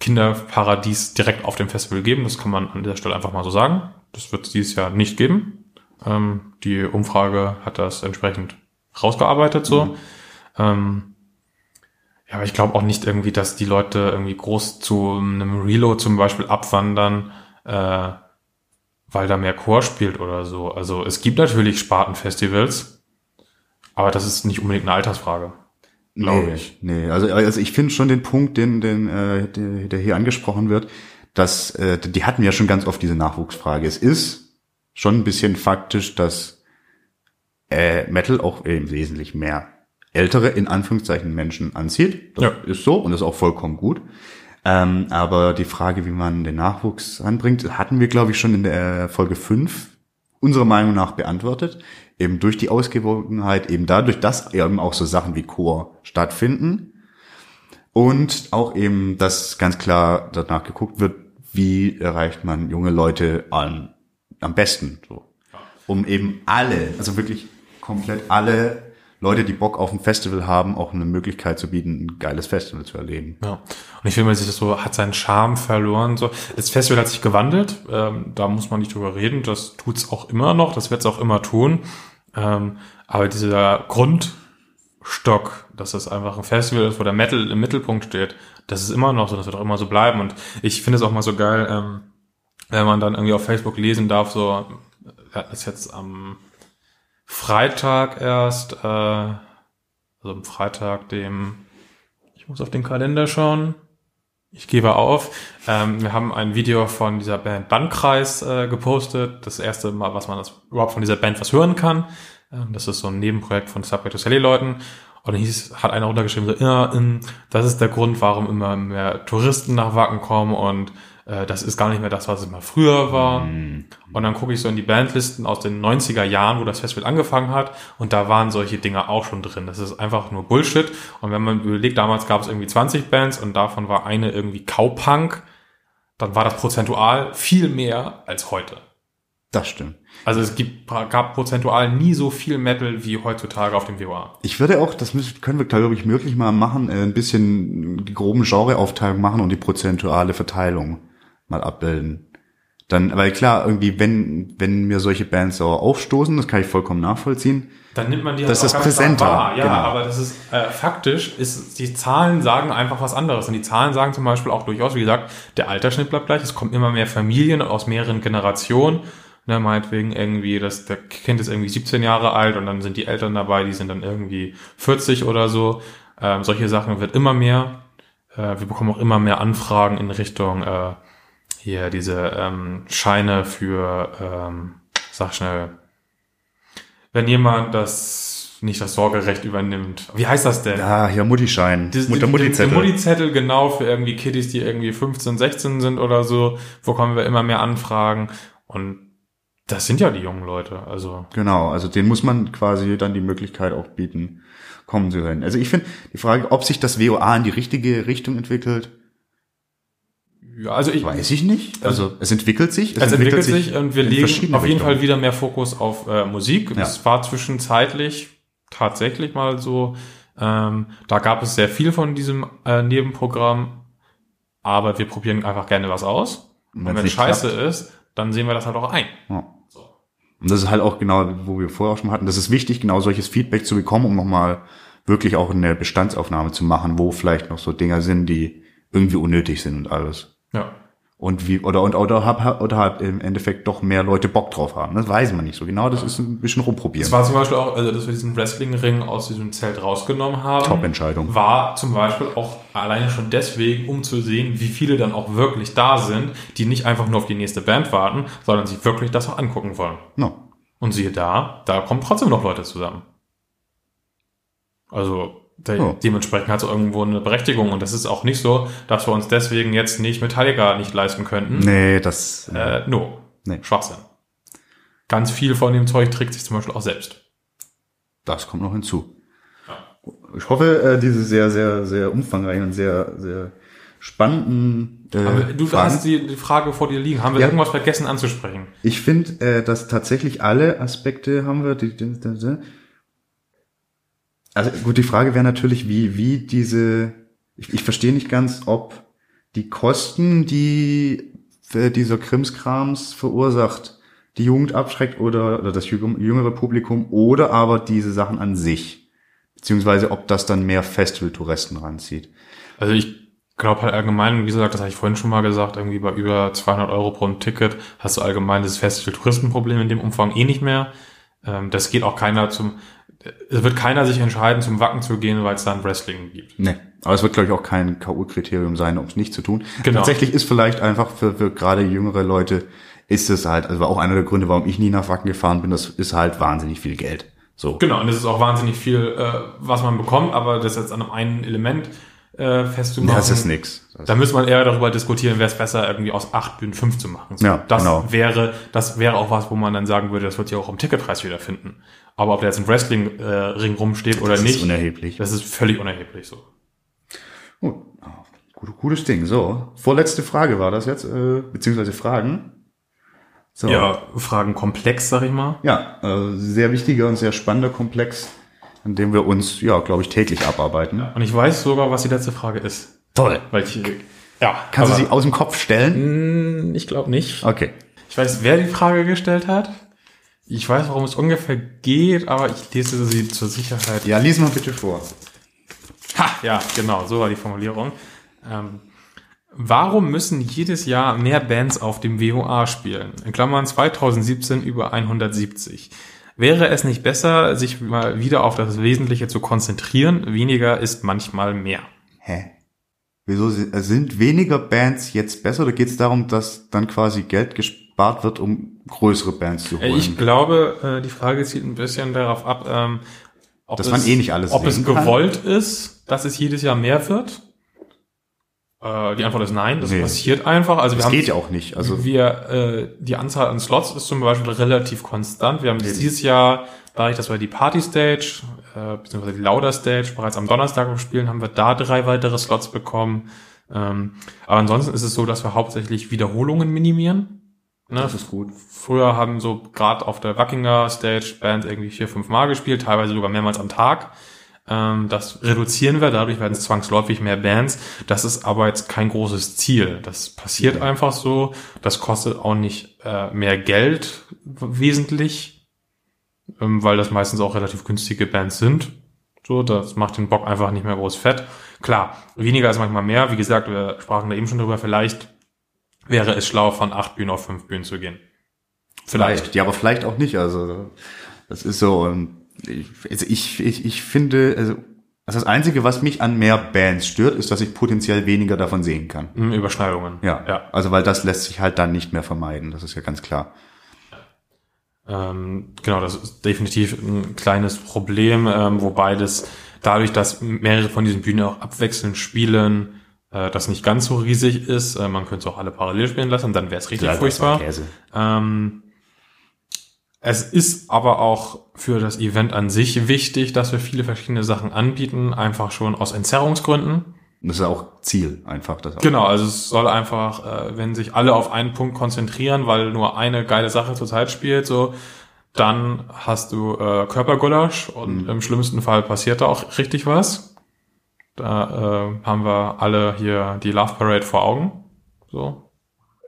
Kinderparadies direkt auf dem Festival geben, das kann man an dieser Stelle einfach mal so sagen. Das wird es dieses Jahr nicht geben. Ähm, die Umfrage hat das entsprechend rausgearbeitet so. Mhm. Ähm, ja, aber ich glaube auch nicht irgendwie, dass die Leute irgendwie groß zu einem Reload zum Beispiel abwandern, äh, weil da mehr Chor spielt oder so. Also es gibt natürlich Spartenfestivals, aber das ist nicht unbedingt eine Altersfrage. Glaube nee, ich. Nee, also, also ich finde schon den Punkt, den, den äh, der, der hier angesprochen wird, dass äh, die hatten ja schon ganz oft diese Nachwuchsfrage. Es ist schon ein bisschen faktisch, dass äh, Metal auch im Wesentlichen mehr ältere, in Anführungszeichen, Menschen anzieht. Das ja. ist so und ist auch vollkommen gut. Ähm, aber die Frage, wie man den Nachwuchs anbringt, hatten wir, glaube ich, schon in der Folge 5 unserer Meinung nach beantwortet. Eben durch die Ausgewogenheit, eben dadurch, dass eben auch so Sachen wie Chor stattfinden. Und auch eben, dass ganz klar danach geguckt wird, wie erreicht man junge Leute an, am besten, so. Um eben alle, also wirklich komplett alle Leute, die Bock auf ein Festival haben, auch eine Möglichkeit zu bieten, ein geiles Festival zu erleben. Ja. Und ich finde, man sich das so, hat seinen Charme verloren. So. Das Festival hat sich gewandelt, ähm, da muss man nicht drüber reden. Das tut's auch immer noch, das wird's auch immer tun. Ähm, aber dieser Grundstock, dass es einfach ein Festival ist, wo der Metal im Mittelpunkt steht, das ist immer noch so, das wird auch immer so bleiben. Und ich finde es auch mal so geil, ähm, wenn man dann irgendwie auf Facebook lesen darf, so, er hat das jetzt am Freitag erst, äh, also am Freitag, dem, ich muss auf den Kalender schauen. Ich gebe auf. Ähm, wir haben ein Video von dieser Band Bandkreis äh, gepostet. Das erste Mal, was man das, überhaupt von dieser Band was hören kann. Ähm, das ist so ein Nebenprojekt von Subway to Sally Leuten. Und dann hieß, hat einer runtergeschrieben, so, ja, das ist der Grund, warum immer mehr Touristen nach Wacken kommen und äh, das ist gar nicht mehr das, was es mal früher war. Mhm. Und dann gucke ich so in die Bandlisten aus den 90er Jahren, wo das Festival angefangen hat, und da waren solche Dinge auch schon drin. Das ist einfach nur Bullshit. Und wenn man überlegt, damals gab es irgendwie 20 Bands und davon war eine irgendwie Cowpunk, dann war das prozentual viel mehr als heute. Das stimmt. Also es gibt, gab prozentual nie so viel Metal wie heutzutage auf dem WoA. Ich würde auch, das müssen, können wir glaube ich möglich mal machen, äh, ein bisschen die groben Genreaufteilung machen und die prozentuale Verteilung mal abbilden. Dann, weil klar, irgendwie, wenn, wenn mir solche Bands sauer aufstoßen, das kann ich vollkommen nachvollziehen. Dann nimmt man die das halt ist präsenter. Wahr. Ja, genau. aber das ist äh, faktisch, ist, die Zahlen sagen einfach was anderes. Und die Zahlen sagen zum Beispiel auch durchaus, wie gesagt, der Altersschnitt bleibt gleich, es kommen immer mehr Familien aus mehreren Generationen. Ne, meinetwegen irgendwie, dass der Kind ist irgendwie 17 Jahre alt und dann sind die Eltern dabei, die sind dann irgendwie 40 oder so. Ähm, solche Sachen wird immer mehr. Äh, wir bekommen auch immer mehr Anfragen in Richtung äh, hier diese ähm, Scheine für, ähm, sag schnell, wenn jemand das nicht das Sorgerecht übernimmt. Wie heißt das denn? Ja, hier Muttischein. Mutter Muttizettel. Muttizettel, genau, für irgendwie Kiddies, die irgendwie 15, 16 sind oder so, bekommen wir immer mehr Anfragen. Und das sind ja die jungen Leute, also. Genau, also denen muss man quasi dann die Möglichkeit auch bieten, kommen zu können. Also ich finde, die Frage, ob sich das WOA in die richtige Richtung entwickelt, ja, also ich weiß ich nicht. Also es entwickelt sich. Es, es entwickelt, entwickelt, sich und wir legen auf jeden Fall wieder mehr Fokus auf äh, Musik. Ja. Es war zwischenzeitlich tatsächlich mal so. Ähm, da gab es sehr viel von diesem äh, Nebenprogramm, aber wir probieren einfach gerne was aus. Und, und wenn es scheiße klappt. ist, dann sehen wir das halt auch ein. Ja. So. Und das ist halt auch genau, wo wir vorher auch schon hatten. Das ist wichtig, genau solches Feedback zu bekommen, um nochmal wirklich auch eine Bestandsaufnahme zu machen, wo vielleicht noch so Dinger sind, die irgendwie unnötig sind und alles. Ja. Und wie, oder, und, oder, hab, oder halt im Endeffekt doch mehr Leute Bock drauf haben. Das weiß man nicht so genau. Das ja. ist ein bisschen rumprobieren. Das war zum Beispiel auch, also, dass wir diesen Wrestling-Ring aus diesem Zelt rausgenommen haben. Top-Entscheidung. War zum Beispiel auch alleine schon deswegen, um zu sehen, wie viele dann auch wirklich da sind, die nicht einfach nur auf die nächste Band warten, sondern sich wirklich das auch angucken wollen. No. Und siehe da, da kommen trotzdem noch Leute zusammen. Also, De oh. Dementsprechend hat es irgendwo eine Berechtigung und das ist auch nicht so, dass wir uns deswegen jetzt nicht Metallica nicht leisten könnten. Nee, das. Äh, no. Nee. Schwachsinn. Ganz viel von dem Zeug trägt sich zum Beispiel auch selbst. Das kommt noch hinzu. Ja. Ich hoffe, äh, diese sehr, sehr, sehr umfangreichen und sehr, sehr spannenden. Äh, Aber du Fragen. hast die, die Frage vor dir liegen. Haben wir ja. irgendwas vergessen anzusprechen? Ich finde, äh, dass tatsächlich alle Aspekte haben wir. Die, die, die, die also gut, die Frage wäre natürlich, wie, wie diese, ich, ich verstehe nicht ganz, ob die Kosten, die dieser Krimskrams verursacht, die Jugend abschreckt oder, oder das jüng- jüngere Publikum oder aber diese Sachen an sich. Beziehungsweise ob das dann mehr Festival-Touristen ranzieht. Also ich glaube halt allgemein, wie gesagt, das habe ich vorhin schon mal gesagt, irgendwie bei über 200 Euro pro Ticket hast du allgemein das Festival-Touristenproblem in dem Umfang eh nicht mehr. Ähm, das geht auch keiner zum, es wird keiner sich entscheiden, zum Wacken zu gehen, weil es da ein Wrestling gibt. Nee. Aber es wird, glaube ich, auch kein K.O.-Kriterium sein, um es nicht zu tun. Genau. Tatsächlich ist vielleicht einfach für, für gerade jüngere Leute, ist es halt, also war auch einer der Gründe, warum ich nie nach Wacken gefahren bin, das ist halt wahnsinnig viel Geld. So. Genau, und es ist auch wahnsinnig viel, äh, was man bekommt, aber das jetzt an einem einen Element äh, festzumachen. Das ist nix. Das Da müsste man eher darüber diskutieren, wäre es besser, irgendwie aus acht Bühnen fünf zu machen. So, Ja, das genau. wäre, das wäre auch was, wo man dann sagen würde, das wird sich auch im Ticketpreis wiederfinden. Aber ob da jetzt ein Wrestling-Ring äh, rumsteht oder das nicht, ist unerheblich. das ist völlig unerheblich so. Gut. Ah, gut- Gutes Ding. So. Vorletzte Frage war das jetzt, äh, beziehungsweise Fragen. So. Ja, Fragen komplex, sag ich mal. Ja, äh, sehr wichtiger und sehr spannender Komplex, an dem wir uns, ja, glaube ich, täglich abarbeiten. Und ich weiß sogar, was die letzte Frage ist. Toll. Weil ich, ja, Kannst du sie aus dem Kopf stellen? Mm, Ich glaube nicht. Okay. Ich weiß, wer die Frage gestellt hat. Ich weiß, worum es ungefähr geht, aber ich lese sie zur Sicherheit. Ja, lies mal bitte vor. Ha, ja, genau, so war die Formulierung. Ähm, warum müssen jedes Jahr mehr Bands auf dem WOA spielen? In Klammern 2017 über 170. Wäre es nicht besser, sich mal wieder auf das Wesentliche zu konzentrieren? Weniger ist manchmal mehr. Hä? Wieso äh, sind weniger Bands jetzt besser oder geht es darum, dass dann quasi Geld gespart wird, um größere Bands zu Äh, holen? Ich glaube, äh, die Frage zielt ein bisschen darauf ab, ähm, ob Dass es, eh ob es gewollt ist, dass es jedes Jahr mehr wird. Äh, die Antwort ist nein, das Nee. passiert einfach. Also wir das haben geht ja auch nicht. Also wir äh, die Anzahl an Slots ist zum Beispiel relativ konstant. Wir haben dieses Jahr, dadurch, dass wir die Party Stage äh, beziehungsweise die Lauder Stage bereits am Donnerstag spielen, haben wir da drei weitere Slots bekommen. Ähm, aber ansonsten ist es so, dass wir hauptsächlich Wiederholungen minimieren. Ne? das ist gut. Früher haben so gerade auf der Wackinger Stage Bands irgendwie vier, fünf Mal gespielt, teilweise sogar mehrmals am Tag. Ähm, das reduzieren wir, dadurch werden es zwangsläufig mehr Bands. Das ist aber jetzt kein großes Ziel. Das passiert einfach so. Das kostet auch nicht äh, mehr Geld wesentlich, ähm, weil das meistens auch relativ günstige Bands sind. So, das macht den Bock einfach nicht mehr groß fett. Klar, weniger ist manchmal mehr. Wie gesagt, wir sprachen da eben schon drüber. Vielleicht wäre es schlau, von acht Bühnen auf fünf Bühnen zu gehen. Vielleicht. Ja, aber vielleicht auch nicht. Also das ist so. Ich, also ich, ich, ich finde, also also das Einzige, was mich an mehr Bands stört, ist, dass ich potenziell weniger davon sehen kann. Hm, Überschneidungen. Ja, ja. Also weil das lässt sich halt dann nicht mehr vermeiden. Das ist ja ganz klar. Ähm, genau, das ist definitiv ein kleines Problem, ähm, wobei das dadurch, dass mehrere von diesen Bühnen auch abwechselnd spielen, äh, das nicht ganz so riesig ist. Äh, man könnte es auch alle parallel spielen lassen, dann wäre es richtig Ja, furchtbar. Ähm, es ist aber auch für das Event an sich wichtig, dass wir viele verschiedene Sachen anbieten, einfach schon aus Entzerrungsgründen. Das ist auch Ziel, einfach. Das. Genau, also es soll einfach, äh, wenn sich alle auf einen Punkt konzentrieren, weil nur eine geile Sache zur Zeit spielt, so, dann hast du äh, Körpergulasch und im schlimmsten Fall passiert da auch richtig was. Da äh, haben wir alle hier die Love Parade vor Augen. So.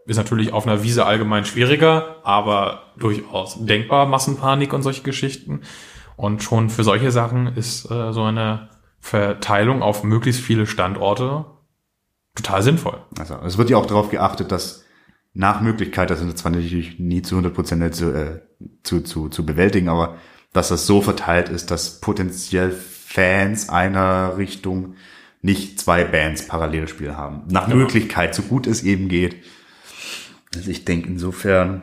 Ist natürlich auf einer Wiese allgemein schwieriger, aber durchaus denkbar, Massenpanik und solche Geschichten. Und schon für solche Sachen ist äh, so eine Verteilung auf möglichst viele Standorte total sinnvoll. Also es wird ja auch darauf geachtet, dass nach Möglichkeit, das ist zwar natürlich nie zu 100 Prozent zu, äh, zu, zu, zu bewältigen, aber dass das so verteilt ist, dass potenziell Fans einer Richtung nicht zwei Bands Parallelspiel haben. Nach Möglichkeit, so gut es eben geht. Also ich denke insofern,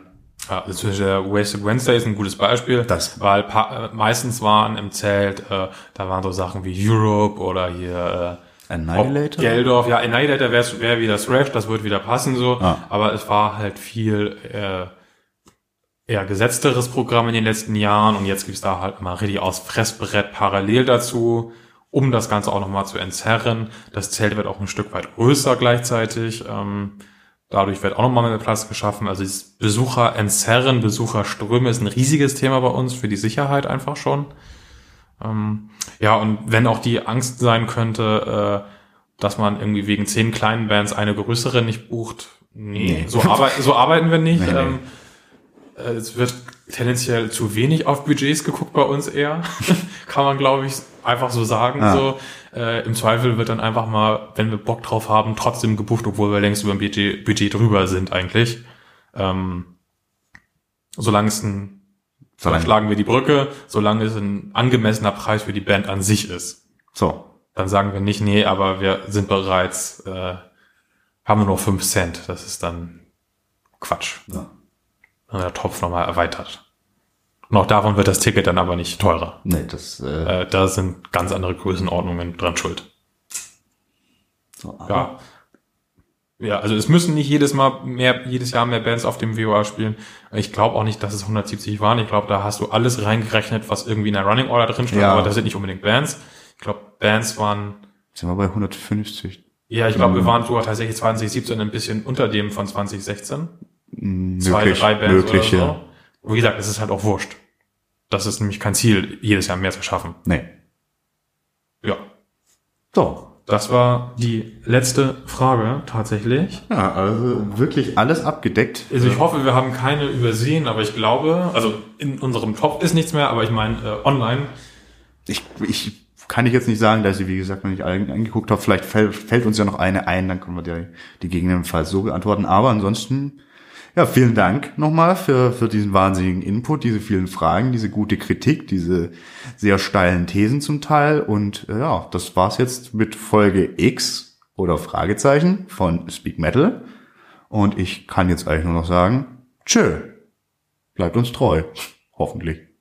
Ja, also der Wasted Wednesday ist ein gutes Beispiel, Das- weil äh, meistens waren im Zelt, äh, da waren so Sachen wie Europe oder hier äh, Annihilator? Geldorf. Ja, Annihilator wäre wär wieder Thrash, das wird wieder passen so, Ah. aber es war halt viel äh, eher gesetzteres Programm in den letzten Jahren und jetzt gibt's da halt mal richtig aus Fressbrett parallel dazu, um das Ganze auch nochmal zu entzerren. Das Zelt wird auch ein Stück weit größer gleichzeitig. Ähm, Dadurch wird auch nochmal mehr Platz geschaffen. Also dieses Besucher entzerren, Besucherströme ist ein riesiges Thema bei uns für die Sicherheit einfach schon. Ähm, ja, und wenn auch die Angst sein könnte, äh, dass man irgendwie wegen zehn kleinen Bands eine größere nicht bucht, nee, Nee. So, arbeit so arbeiten wir nicht. *laughs* Nee, nee. Ähm, Äh, Es wird tendenziell zu wenig auf Budgets geguckt bei uns eher. *laughs* Kann man, glaube ich, einfach so sagen. Ah. So. Äh, Im Zweifel wird dann einfach mal, wenn wir Bock drauf haben, trotzdem gebucht, obwohl wir längst über dem Budget, Budget drüber sind eigentlich. Ähm, solange es ein, Solange- schlagen wir die Brücke, solange es ein angemessener Preis für die Band an sich ist. So. Dann sagen wir nicht, nee, aber wir sind bereits, äh, haben nur noch 5 Cent. Das ist dann Quatsch. Ja. Wenn der Topf nochmal erweitert. Und auch davon wird das Ticket dann aber nicht teurer. Nee, das, äh, Äh, da sind ganz andere Größenordnungen dran schuld. so, Ja. Ja, also es müssen nicht jedes Mal mehr, jedes Jahr mehr Bands auf dem WOA spielen. Ich glaube auch nicht, dass es 170 waren. Ich glaube, da hast du alles reingerechnet, was irgendwie in der Running Order drin steht, Ja. aber das sind nicht unbedingt Bands. Ich glaube, Bands waren, Sind wir bei 150? ja, ich glaube, wir waren sogar tatsächlich 2017 ein bisschen unter dem von 2016. Zwei, Möglich, drei Bands möglich, oder ja. so. Wie gesagt, es ist halt auch wurscht. Das ist nämlich kein Ziel, jedes Jahr mehr zu schaffen. Nee. Ja. So. Das war die letzte Frage tatsächlich. Ja, also wirklich alles abgedeckt. Also ich hoffe, wir haben keine übersehen, aber ich glaube, also in unserem Top ist nichts mehr, aber ich meine äh, online. Ich, ich kann ich jetzt nicht sagen, dass ich, wie gesagt, noch nicht alle angeguckt habe. Vielleicht fällt, fällt uns ja noch eine ein, dann können wir die, die gegebenenfalls so beantworten. Aber ansonsten, ja, vielen Dank nochmal für, für diesen wahnsinnigen Input, diese vielen Fragen, diese gute Kritik, diese sehr steilen Thesen zum Teil. Und äh, ja, das war's jetzt mit Folge X oder Fragezeichen von Speak Metal. Und ich kann jetzt eigentlich nur noch sagen, tschö, bleibt uns treu. Hoffentlich.